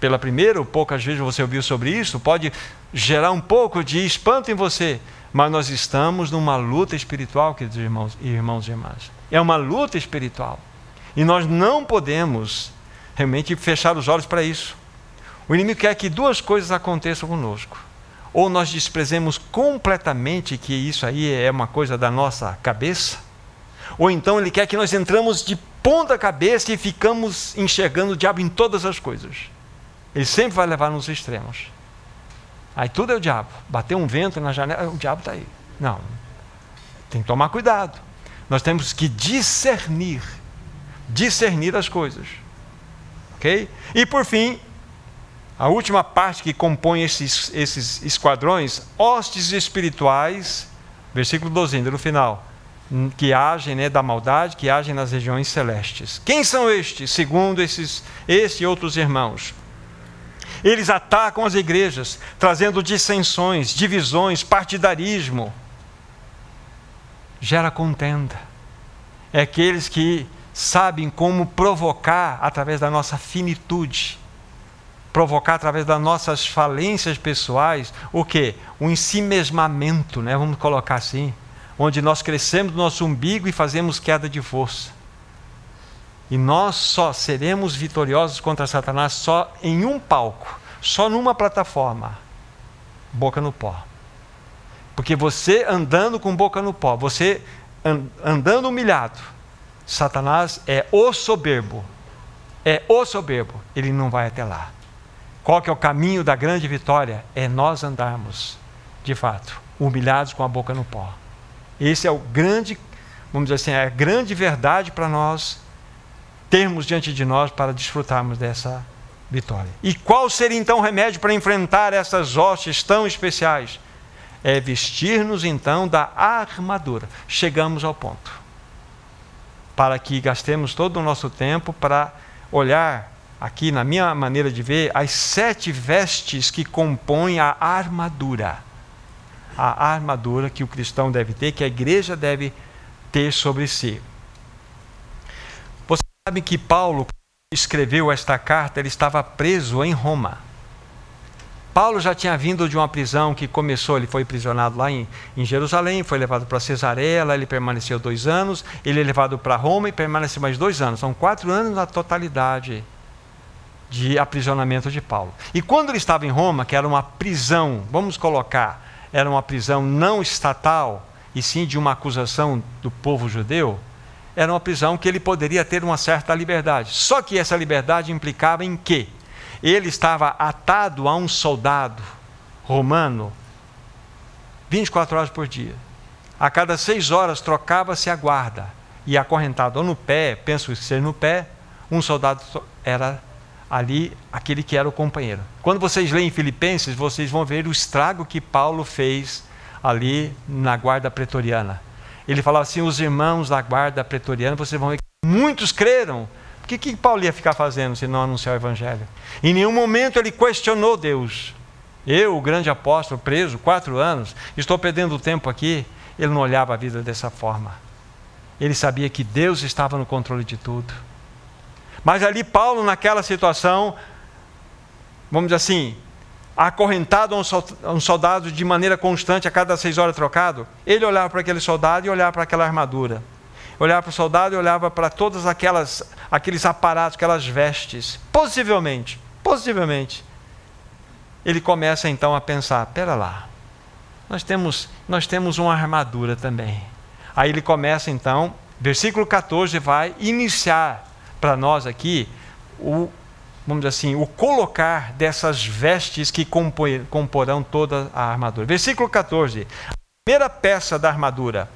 pela primeira ou poucas vezes você ouviu sobre isso, pode gerar um pouco de espanto em você, mas nós estamos numa luta espiritual, queridos irmãos irmãos e irmãs. É uma luta espiritual. E nós não podemos realmente fechar os olhos para isso. O inimigo quer que duas coisas aconteçam conosco. Ou nós desprezemos completamente que isso aí é uma coisa da nossa cabeça, ou então ele quer que nós entramos de ponta cabeça e ficamos enxergando o diabo em todas as coisas. Ele sempre vai levar nos extremos. Aí tudo é o diabo. Bateu um vento na janela, o diabo está aí. Não. Tem que tomar cuidado. Nós temos que discernir. Discernir as coisas. Ok? E por fim, a última parte que compõe esses, esses esquadrões, hostes espirituais, versículo 12, no final que agem né, da maldade, que agem nas regiões celestes. Quem são estes, segundo esses, esse e outros irmãos? Eles atacam as igrejas, trazendo dissensões, divisões, partidarismo. Gera contenda. É aqueles que sabem como provocar através da nossa finitude, provocar através das nossas falências pessoais, o que? Um ensimesmamento, né? vamos colocar assim onde nós crescemos do nosso umbigo e fazemos queda de força. E nós só seremos vitoriosos contra Satanás só em um palco, só numa plataforma boca no pó. Porque você andando com boca no pó, você andando humilhado, Satanás é o soberbo. É o soberbo. Ele não vai até lá. Qual que é o caminho da grande vitória? É nós andarmos, de fato, humilhados com a boca no pó. Esse é o grande, vamos dizer assim, é a grande verdade para nós termos diante de nós para desfrutarmos dessa vitória. E qual seria então o remédio para enfrentar essas hostes tão especiais? É vestir-nos então da armadura. Chegamos ao ponto. Para que gastemos todo o nosso tempo para olhar aqui, na minha maneira de ver, as sete vestes que compõem a armadura a armadura que o cristão deve ter, que a igreja deve ter sobre si. Sabe que Paulo, quando escreveu esta carta, ele estava preso em Roma. Paulo já tinha vindo de uma prisão que começou, ele foi prisionado lá em, em Jerusalém, foi levado para Cesareia, lá ele permaneceu dois anos, ele é levado para Roma e permaneceu mais dois anos. São quatro anos na totalidade de aprisionamento de Paulo. E quando ele estava em Roma, que era uma prisão, vamos colocar, era uma prisão não estatal, e sim de uma acusação do povo judeu, era uma prisão que ele poderia ter uma certa liberdade. Só que essa liberdade implicava em quê? Ele estava atado a um soldado romano 24 horas por dia. A cada seis horas trocava-se a guarda e acorrentado no pé, penso ser no pé, um soldado era ali aquele que era o companheiro. Quando vocês leem Filipenses, vocês vão ver o estrago que Paulo fez ali na guarda pretoriana. Ele falava assim: os irmãos da guarda pretoriana, vocês vão ver que muitos creram. O que, que Paulo ia ficar fazendo se não anunciar o evangelho? Em nenhum momento ele questionou Deus. Eu, o grande apóstolo, preso quatro anos, estou perdendo tempo aqui. Ele não olhava a vida dessa forma. Ele sabia que Deus estava no controle de tudo. Mas ali Paulo, naquela situação, vamos dizer assim, acorrentado a um soldado de maneira constante, a cada seis horas trocado, ele olhava para aquele soldado e olhava para aquela armadura. Olhava para o soldado e olhava para todos aquelas, aqueles aparatos, aquelas vestes. Possivelmente, possivelmente, ele começa então a pensar: pera lá, nós temos, nós temos uma armadura também. Aí ele começa então, versículo 14 vai iniciar para nós aqui o, vamos dizer assim, o colocar dessas vestes que compor, comporão toda a armadura. Versículo 14. A primeira peça da armadura.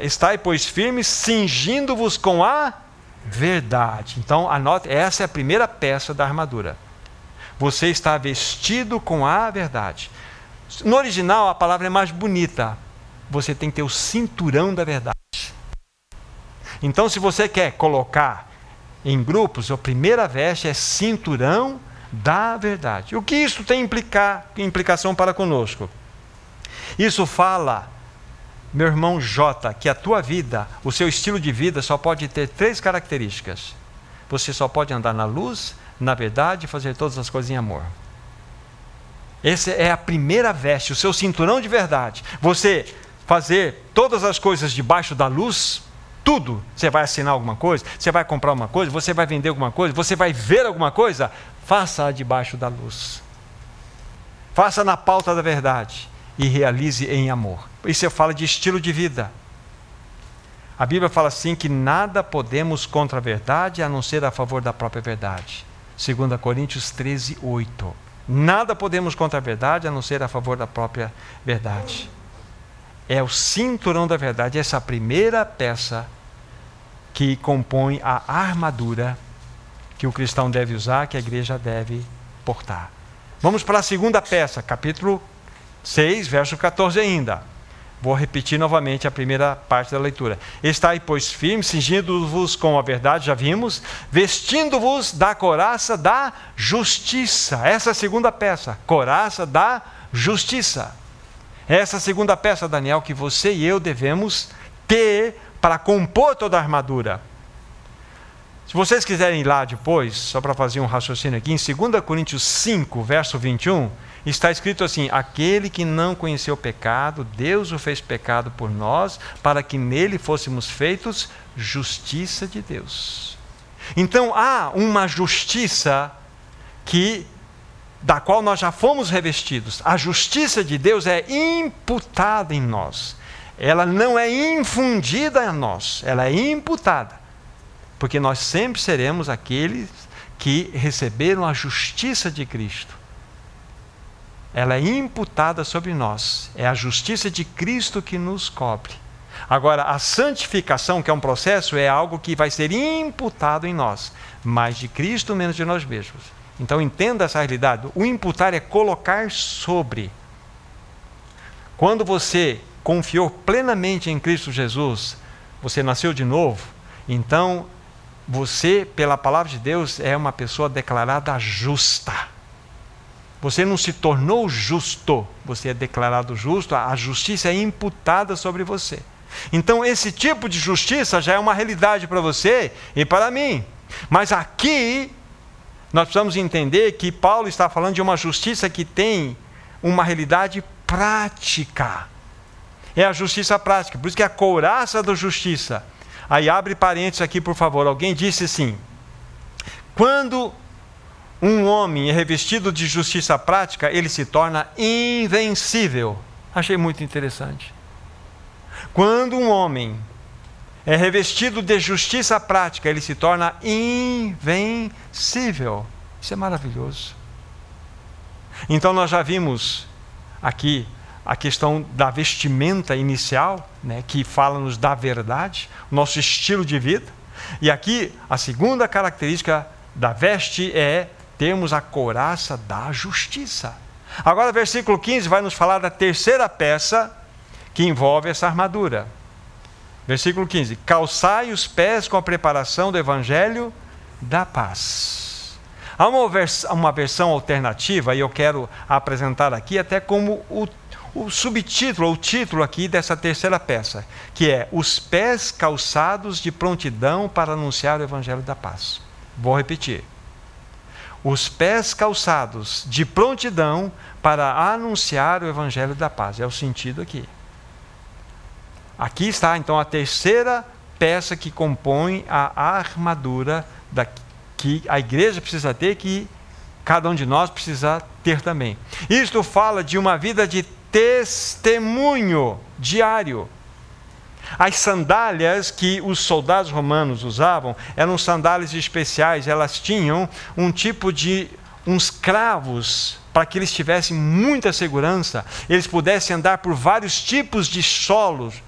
Estai, pois, firmes, cingindo-vos com a verdade. Então, anote, essa é a primeira peça da armadura. Você está vestido com a verdade. No original, a palavra é mais bonita. Você tem que ter o cinturão da verdade. Então, se você quer colocar em grupos, a primeira veste é cinturão da verdade. O que isso tem implicar, implicação para conosco? Isso fala, meu irmão J, que a tua vida, o seu estilo de vida só pode ter três características. Você só pode andar na luz, na verdade e fazer todas as coisas em amor. Essa é a primeira veste, o seu cinturão de verdade. Você fazer todas as coisas debaixo da luz, tudo. Você vai assinar alguma coisa, você vai comprar alguma coisa, você vai vender alguma coisa, você vai ver alguma coisa, faça debaixo da luz. Faça na pauta da verdade e realize em amor. Isso fala de estilo de vida. A Bíblia fala assim que nada podemos contra a verdade a não ser a favor da própria verdade. 2 Coríntios 13, 8. Nada podemos contra a verdade a não ser a favor da própria verdade. É o cinturão da verdade, essa primeira peça que compõe a armadura que o cristão deve usar, que a igreja deve portar. Vamos para a segunda peça, capítulo 6, verso 14 ainda. Vou repetir novamente a primeira parte da leitura. Estai, pois, firmes, cingindo-vos com a verdade, já vimos, vestindo-vos da coraça da justiça. Essa é a segunda peça, coraça da justiça. Essa segunda peça, Daniel, que você e eu devemos ter para compor toda a armadura. Se vocês quiserem ir lá depois, só para fazer um raciocínio aqui, em 2 Coríntios 5, verso 21, está escrito assim: Aquele que não conheceu pecado, Deus o fez pecado por nós, para que nele fôssemos feitos justiça de Deus. Então há uma justiça que da qual nós já fomos revestidos. A justiça de Deus é imputada em nós. Ela não é infundida em nós, ela é imputada. Porque nós sempre seremos aqueles que receberam a justiça de Cristo ela é imputada sobre nós. É a justiça de Cristo que nos cobre. Agora, a santificação, que é um processo, é algo que vai ser imputado em nós, mais de Cristo, menos de nós mesmos. Então, entenda essa realidade. O imputar é colocar sobre. Quando você confiou plenamente em Cristo Jesus, você nasceu de novo, então você, pela palavra de Deus, é uma pessoa declarada justa. Você não se tornou justo, você é declarado justo, a justiça é imputada sobre você. Então, esse tipo de justiça já é uma realidade para você e para mim. Mas aqui, nós precisamos entender que Paulo está falando de uma justiça que tem uma realidade prática. É a justiça prática, por isso que é a couraça da justiça. Aí abre parênteses aqui, por favor. Alguém disse assim: quando um homem é revestido de justiça prática, ele se torna invencível. Achei muito interessante. Quando um homem é revestido de justiça prática, ele se torna invencível. Isso é maravilhoso. Então nós já vimos aqui a questão da vestimenta inicial, né, que fala-nos da verdade, nosso estilo de vida. E aqui a segunda característica da veste é temos a couraça da justiça. Agora, versículo 15 vai nos falar da terceira peça que envolve essa armadura. Versículo 15: Calçai os pés com a preparação do evangelho da paz. Há uma, vers uma versão alternativa, e eu quero apresentar aqui até como o, o subtítulo, o título aqui dessa terceira peça, que é Os pés calçados de prontidão para anunciar o evangelho da paz. Vou repetir os pés calçados de prontidão para anunciar o evangelho da paz. É o sentido aqui. Aqui está então a terceira peça que compõe a armadura da, que a igreja precisa ter, que cada um de nós precisa ter também. Isto fala de uma vida de testemunho diário. As sandálias que os soldados romanos usavam eram sandálias especiais, elas tinham um tipo de uns cravos para que eles tivessem muita segurança, eles pudessem andar por vários tipos de solos,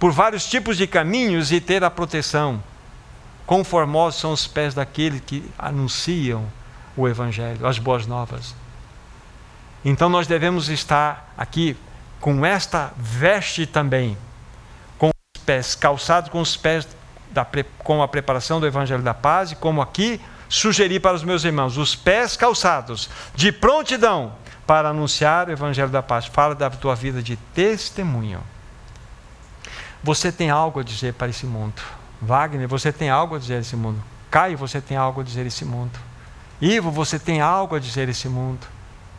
por vários tipos de caminhos e ter a proteção Quão formosos são os pés daqueles que anunciam o Evangelho, as boas novas. Então nós devemos estar aqui com esta veste também, com os pés calçados com os pés da, com a preparação do Evangelho da Paz, e como aqui sugeri para os meus irmãos, os pés calçados de prontidão para anunciar o Evangelho da Paz. Fala da tua vida de testemunho. Você tem algo a dizer para esse mundo. Wagner, você tem algo a dizer a esse mundo. Caio, você tem algo a dizer a esse mundo. Ivo, você tem algo a dizer a esse mundo.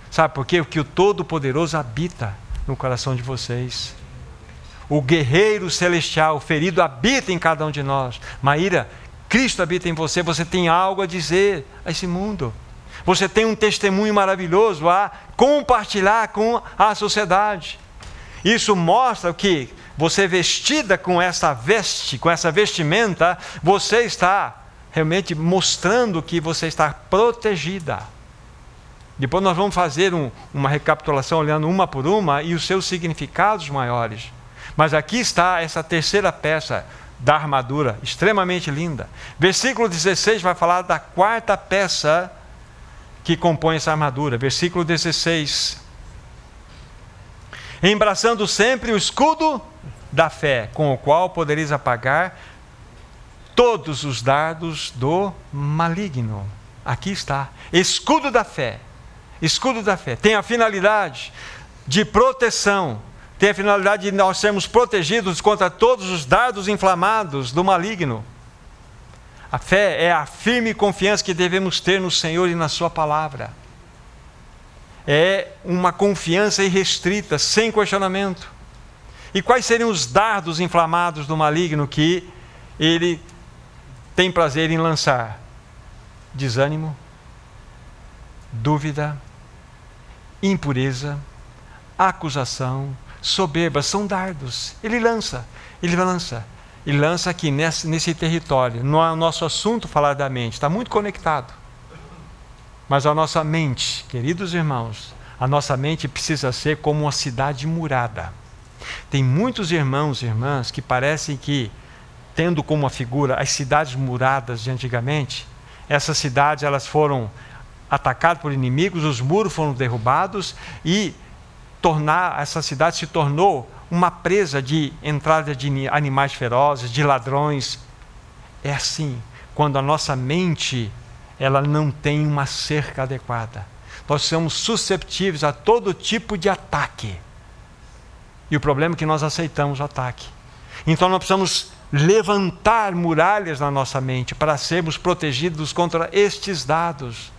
Sabe por quê? Porque o Todo-Poderoso habita no coração de vocês. O guerreiro celestial, ferido, habita em cada um de nós. Maíra, Cristo habita em você, você tem algo a dizer a esse mundo. Você tem um testemunho maravilhoso a compartilhar com a sociedade. Isso mostra que você vestida com essa veste, com essa vestimenta, você está realmente mostrando que você está protegida. Depois nós vamos fazer um, uma recapitulação olhando uma por uma e os seus significados maiores. Mas aqui está essa terceira peça da armadura, extremamente linda. Versículo 16 vai falar da quarta peça que compõe essa armadura. Versículo 16. Embraçando sempre o escudo da fé, com o qual podereis apagar todos os dardos do maligno. Aqui está, escudo da fé. Escudo da fé tem a finalidade de proteção, tem a finalidade de nós sermos protegidos contra todos os dardos inflamados do maligno. A fé é a firme confiança que devemos ter no Senhor e na Sua palavra. É uma confiança irrestrita, sem questionamento. E quais seriam os dardos inflamados do maligno que ele tem prazer em lançar? Desânimo, dúvida, impureza, acusação, soberba, são dardos. Ele lança, ele lança. Ele lança aqui nesse, nesse território. Não é o nosso assunto falar da mente, está muito conectado. Mas a nossa mente, queridos irmãos, a nossa mente precisa ser como uma cidade murada. Tem muitos irmãos e irmãs que parecem que, tendo como uma figura as cidades muradas de antigamente, essas cidades elas foram atacadas por inimigos, os muros foram derrubados e tornar essa cidade se tornou uma presa de entrada de animais ferozes, de ladrões. É assim, quando a nossa mente ela não tem uma cerca adequada. Nós somos susceptíveis a todo tipo de ataque. E o problema é que nós aceitamos o ataque. Então nós precisamos levantar muralhas na nossa mente para sermos protegidos contra estes dados.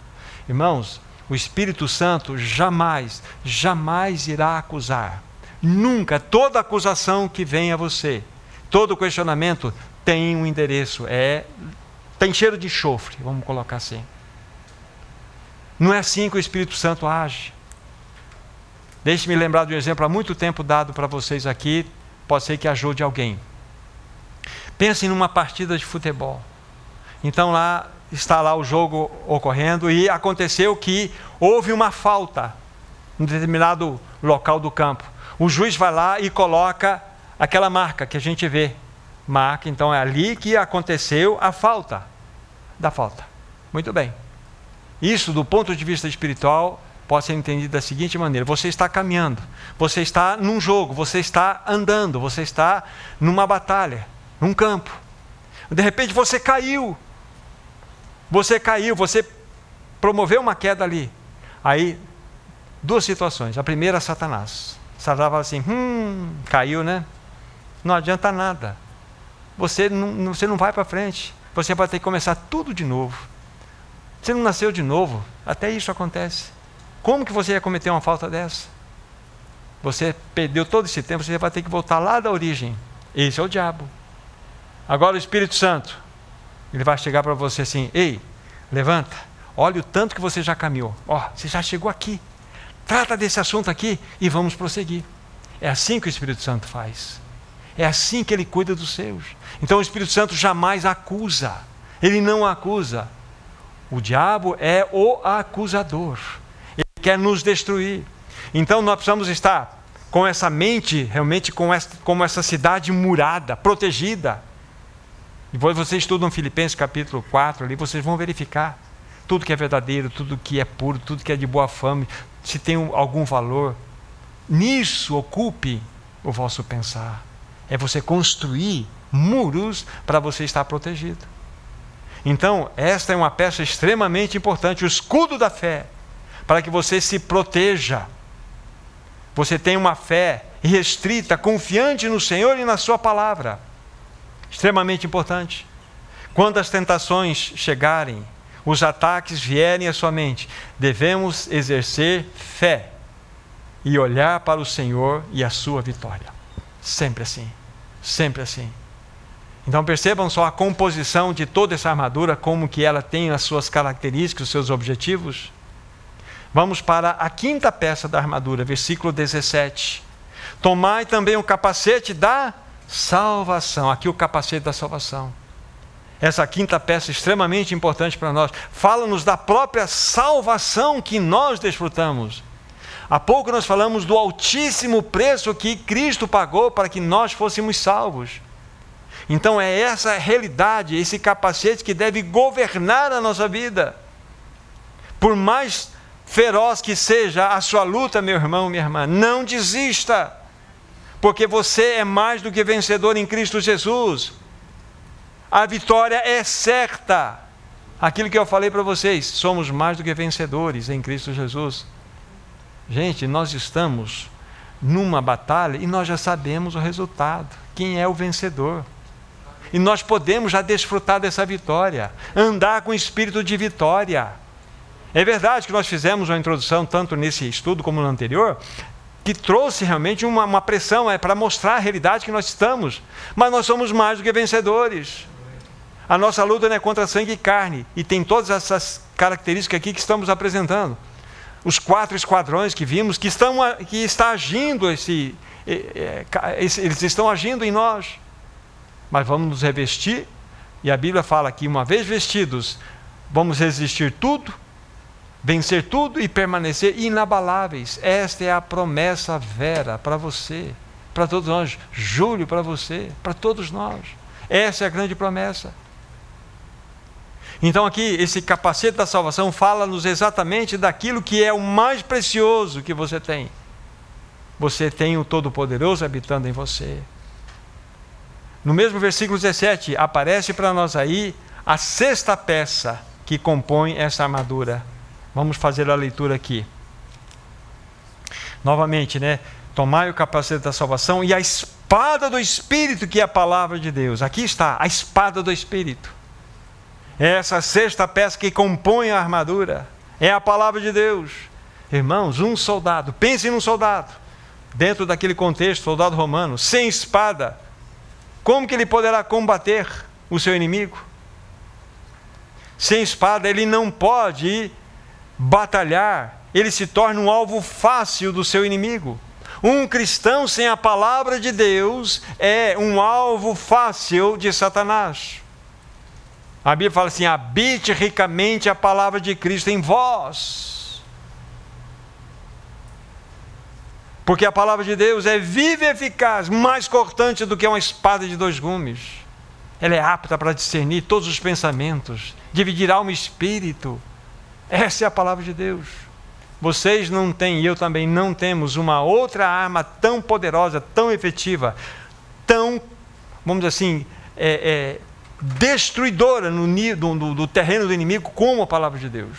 Irmãos, o Espírito Santo jamais, jamais irá acusar. Nunca, toda acusação que vem a você, todo questionamento tem um endereço, é tem cheiro de chofre, vamos colocar assim. Não é assim que o Espírito Santo age. Deixe-me lembrar de um exemplo há muito tempo dado para vocês aqui, pode ser que ajude alguém. Pensem numa partida de futebol. Então lá está lá o jogo ocorrendo e aconteceu que houve uma falta em determinado local do campo. O juiz vai lá e coloca aquela marca que a gente vê. Marca, então é ali que aconteceu a falta da falta. Muito bem. Isso, do ponto de vista espiritual, pode ser entendido da seguinte maneira: você está caminhando, você está num jogo, você está andando, você está numa batalha, num campo. De repente você caiu. Você caiu, você promoveu uma queda ali. Aí, duas situações. A primeira, Satanás. Satanás fala assim: hum, caiu, né? Não adianta nada. Você não, você não vai para frente. Você vai ter que começar tudo de novo. Você não nasceu de novo. Até isso acontece. Como que você ia cometer uma falta dessa? Você perdeu todo esse tempo, você vai ter que voltar lá da origem. Esse é o diabo. Agora o Espírito Santo, ele vai chegar para você assim: ei, levanta, olha o tanto que você já caminhou. Ó, oh, você já chegou aqui. Trata desse assunto aqui e vamos prosseguir. É assim que o Espírito Santo faz. É assim que ele cuida dos seus. Então o Espírito Santo jamais acusa. Ele não acusa. O diabo é o acusador quer nos destruir. Então nós precisamos estar com essa mente, realmente com essa, como essa cidade murada, protegida. Depois vocês estudam Filipenses capítulo 4 ali, vocês vão verificar tudo que é verdadeiro, tudo que é puro, tudo que é de boa fama, se tem algum valor. Nisso ocupe o vosso pensar. É você construir muros para você estar protegido. Então, esta é uma peça extremamente importante, o escudo da fé, para que você se proteja. Você tenha uma fé restrita, confiante no Senhor e na Sua palavra. Extremamente importante. Quando as tentações chegarem, os ataques vierem à sua mente, devemos exercer fé e olhar para o Senhor e a sua vitória. Sempre assim. Sempre assim. Então percebam só a composição de toda essa armadura, como que ela tem as suas características, os seus objetivos. Vamos para a quinta peça da armadura, versículo 17. Tomai também o capacete da salvação. Aqui o capacete da salvação. Essa quinta peça é extremamente importante para nós. Fala-nos da própria salvação que nós desfrutamos. Há pouco nós falamos do altíssimo preço que Cristo pagou para que nós fôssemos salvos. Então é essa realidade, esse capacete que deve governar a nossa vida. Por mais feroz que seja a sua luta, meu irmão, minha irmã, não desista, porque você é mais do que vencedor em Cristo Jesus. A vitória é certa. Aquilo que eu falei para vocês, somos mais do que vencedores em Cristo Jesus. Gente, nós estamos numa batalha e nós já sabemos o resultado. Quem é o vencedor? E nós podemos já desfrutar dessa vitória, andar com espírito de vitória. É verdade que nós fizemos uma introdução, tanto nesse estudo como no anterior, que trouxe realmente uma, uma pressão é, para mostrar a realidade que nós estamos. Mas nós somos mais do que vencedores. A nossa luta não é contra sangue e carne, e tem todas essas características aqui que estamos apresentando. Os quatro esquadrões que vimos, que, estão, que está agindo, esse, eles estão agindo em nós mas vamos nos revestir. E a Bíblia fala que, uma vez vestidos, vamos resistir tudo, vencer tudo e permanecer inabaláveis. Esta é a promessa vera para você, para todos nós. Júlio, para você, para todos nós. Essa é a grande promessa. Então, aqui, esse capacete da salvação fala-nos exatamente daquilo que é o mais precioso que você tem. Você tem o Todo-Poderoso habitando em você. No mesmo versículo 17, aparece para nós aí a sexta peça que compõe essa armadura. Vamos fazer a leitura aqui. Novamente, né? Tomai o capacete da salvação e a espada do Espírito, que é a palavra de Deus. Aqui está, a espada do Espírito. É essa sexta peça que compõe a armadura. É a palavra de Deus. Irmãos, um soldado, pense num soldado, dentro daquele contexto, soldado romano, sem espada, como que ele poderá combater o seu inimigo? Sem espada, ele não pode batalhar, ele se torna um alvo fácil do seu inimigo. Um cristão sem a palavra de Deus é um alvo fácil de Satanás. A Bíblia fala assim: habite ricamente a palavra de Cristo em vós Porque a palavra de Deus é viva e eficaz, mais cortante do que uma espada de dois gumes. Ela é apta para discernir todos os pensamentos, dividir alma e espírito. Essa é a palavra de Deus. Vocês não têm, e eu também não temos, uma outra arma tão poderosa, tão efetiva, tão, vamos dizer assim, é, é, destruidora no, do, terreno do inimigo como a palavra de Deus.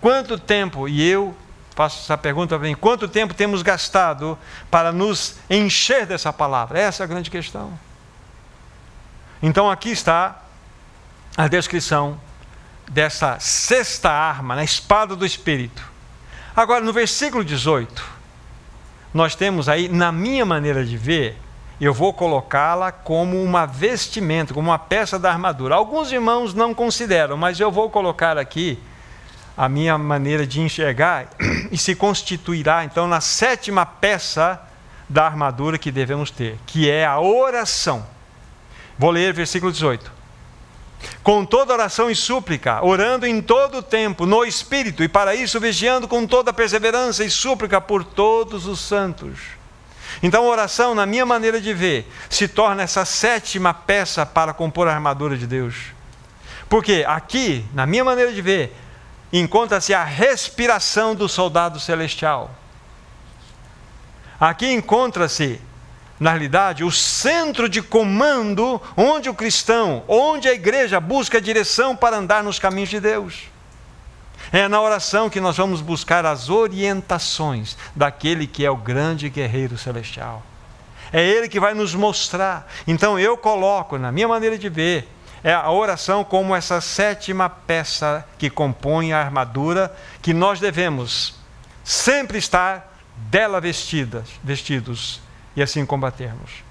Quanto tempo, e eu faço essa pergunta mim: quanto tempo temos gastado para nos encher dessa palavra? Essa é a grande questão. Então aqui está a descrição dessa sexta arma, na espada do Espírito. Agora, no versículo 18, nós temos aí, na minha maneira de ver, eu vou colocá-la como uma vestimenta, como uma peça da armadura. Alguns irmãos não consideram, mas eu vou colocar aqui a minha maneira de enxergar e se constituirá então na sétima peça da armadura que devemos ter, que é a oração. Vou ler versículo 18. Com toda oração e súplica, orando em todo o tempo, no Espírito, e para isso vigiando com toda perseverança e súplica por todos os santos. Então oração, na minha maneira de ver, se torna essa sétima peça para compor a armadura de Deus. Porque aqui, na minha maneira de ver, encontra-se a respiração do soldado celestial. Aqui encontra-se, na realidade, o centro de comando onde o cristão, onde a igreja busca direção para andar nos caminhos de Deus. É na oração que nós vamos buscar as orientações daquele que é o grande guerreiro celestial. É ele que vai nos mostrar. Então eu coloco, na minha maneira de ver, é a oração como essa sétima peça que compõe a armadura que nós devemos sempre estar dela vestidas, vestidos e assim combatermos.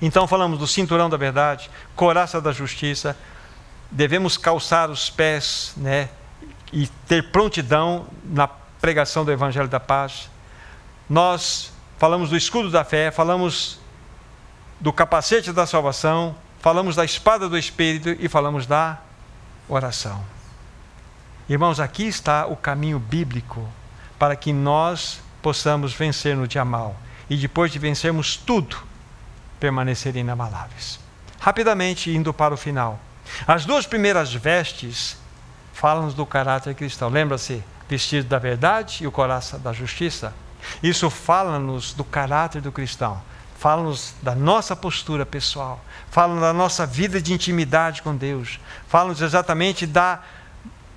Então falamos do cinturão da verdade, coraça da justiça, devemos calçar os pés, né, e ter prontidão na pregação do evangelho da paz. Nós falamos do escudo da fé, falamos do capacete da salvação, falamos da espada do espírito e falamos da oração. Irmãos, aqui está o caminho bíblico para que nós possamos vencer no dia mal e depois de vencermos tudo, permanecer inabaláveis. Rapidamente indo para o final. As duas primeiras vestes falam-nos do caráter cristão. Lembra-se, vestido da verdade e o coração da justiça? Isso fala-nos do caráter do cristão. Fala-nos da nossa postura pessoal. Fala-nos da nossa vida de intimidade com Deus. Fala-nos exatamente da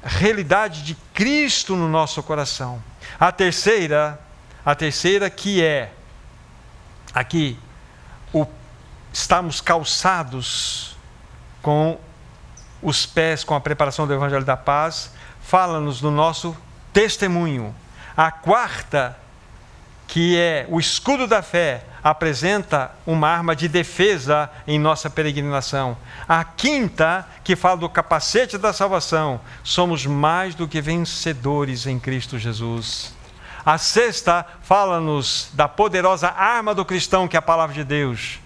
realidade de Cristo no nosso coração. A terceira, a terceira que é aqui o estamos calçados com os pés com a preparação do Evangelho da Paz, fala-nos do nosso testemunho. A quarta, que é o escudo da fé, apresenta uma arma de defesa em nossa peregrinação. A quinta, que fala do capacete da salvação, somos mais do que vencedores em Cristo Jesus. A sexta fala-nos da poderosa arma do cristão, que é a palavra de Deus.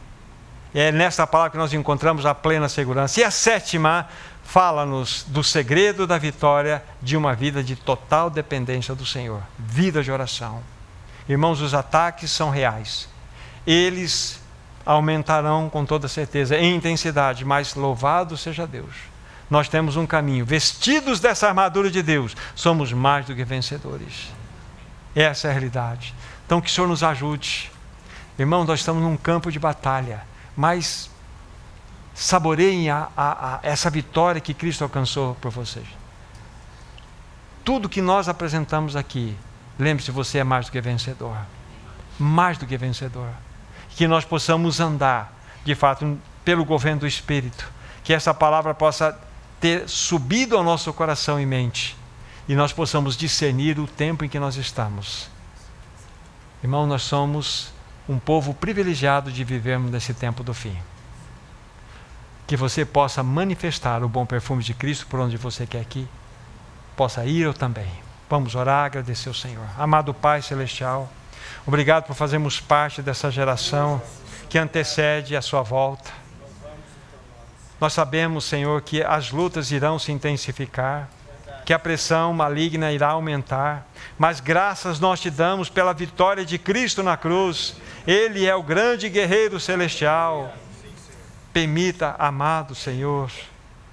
É nessa palavra que nós encontramos a plena segurança. E a sétima fala-nos do segredo da vitória de uma vida de total dependência do Senhor, vida de oração. Irmãos, os ataques são reais. Eles aumentarão com toda certeza em intensidade, mas louvado seja Deus. Nós temos um caminho, vestidos dessa armadura de Deus, somos mais do que vencedores. Essa é a realidade. Então, que o Senhor nos ajude. Irmão, nós estamos num campo de batalha, mas saboreiem a, a, a essa vitória que Cristo alcançou por vocês. Tudo que nós apresentamos aqui, lembre-se, você é mais do que vencedor. Mais do que vencedor. Que nós possamos andar, de fato, pelo governo do Espírito. Que essa palavra possa ter subido ao nosso coração e mente. E nós possamos discernir o tempo em que nós estamos. Irmão, nós somos um povo privilegiado de vivermos nesse tempo do fim que você possa manifestar o bom perfume de Cristo por onde você quer que possa ir eu também. Vamos orar, agradecer ao Senhor. Amado Pai Celestial, obrigado por fazermos parte dessa geração que antecede a sua volta. Nós sabemos, Senhor, que as lutas irão se intensificar, que a pressão maligna irá aumentar, mas graças nós te damos pela vitória de Cristo na cruz. Ele é o grande guerreiro celestial. Permita, amado Senhor,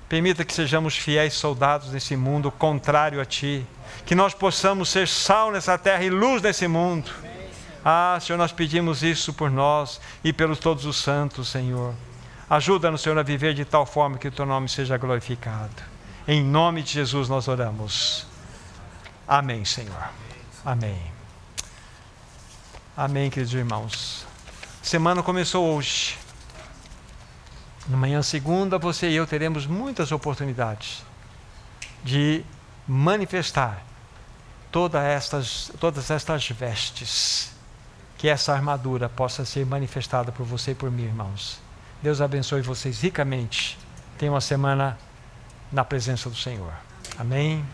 permita que sejamos fiéis soldados nesse mundo contrário a Ti, que nós possamos ser sal nessa terra e luz nesse mundo. Ah, Senhor, nós pedimos isso por nós e pelos todos os santos, Senhor. Ajuda-nos, Senhor, a viver de tal forma que o Teu nome seja glorificado. Em nome de Jesus nós oramos. Amém, Senhor. Amém. Amém, queridos irmãos. semana começou hoje. Na manhã segunda, você e eu teremos muitas oportunidades de manifestar todas estas, todas estas vestes. Que essa armadura possa ser manifestada por você e por mim, irmãos. Deus abençoe vocês ricamente. Tenha uma semana na presença do Senhor. Amém.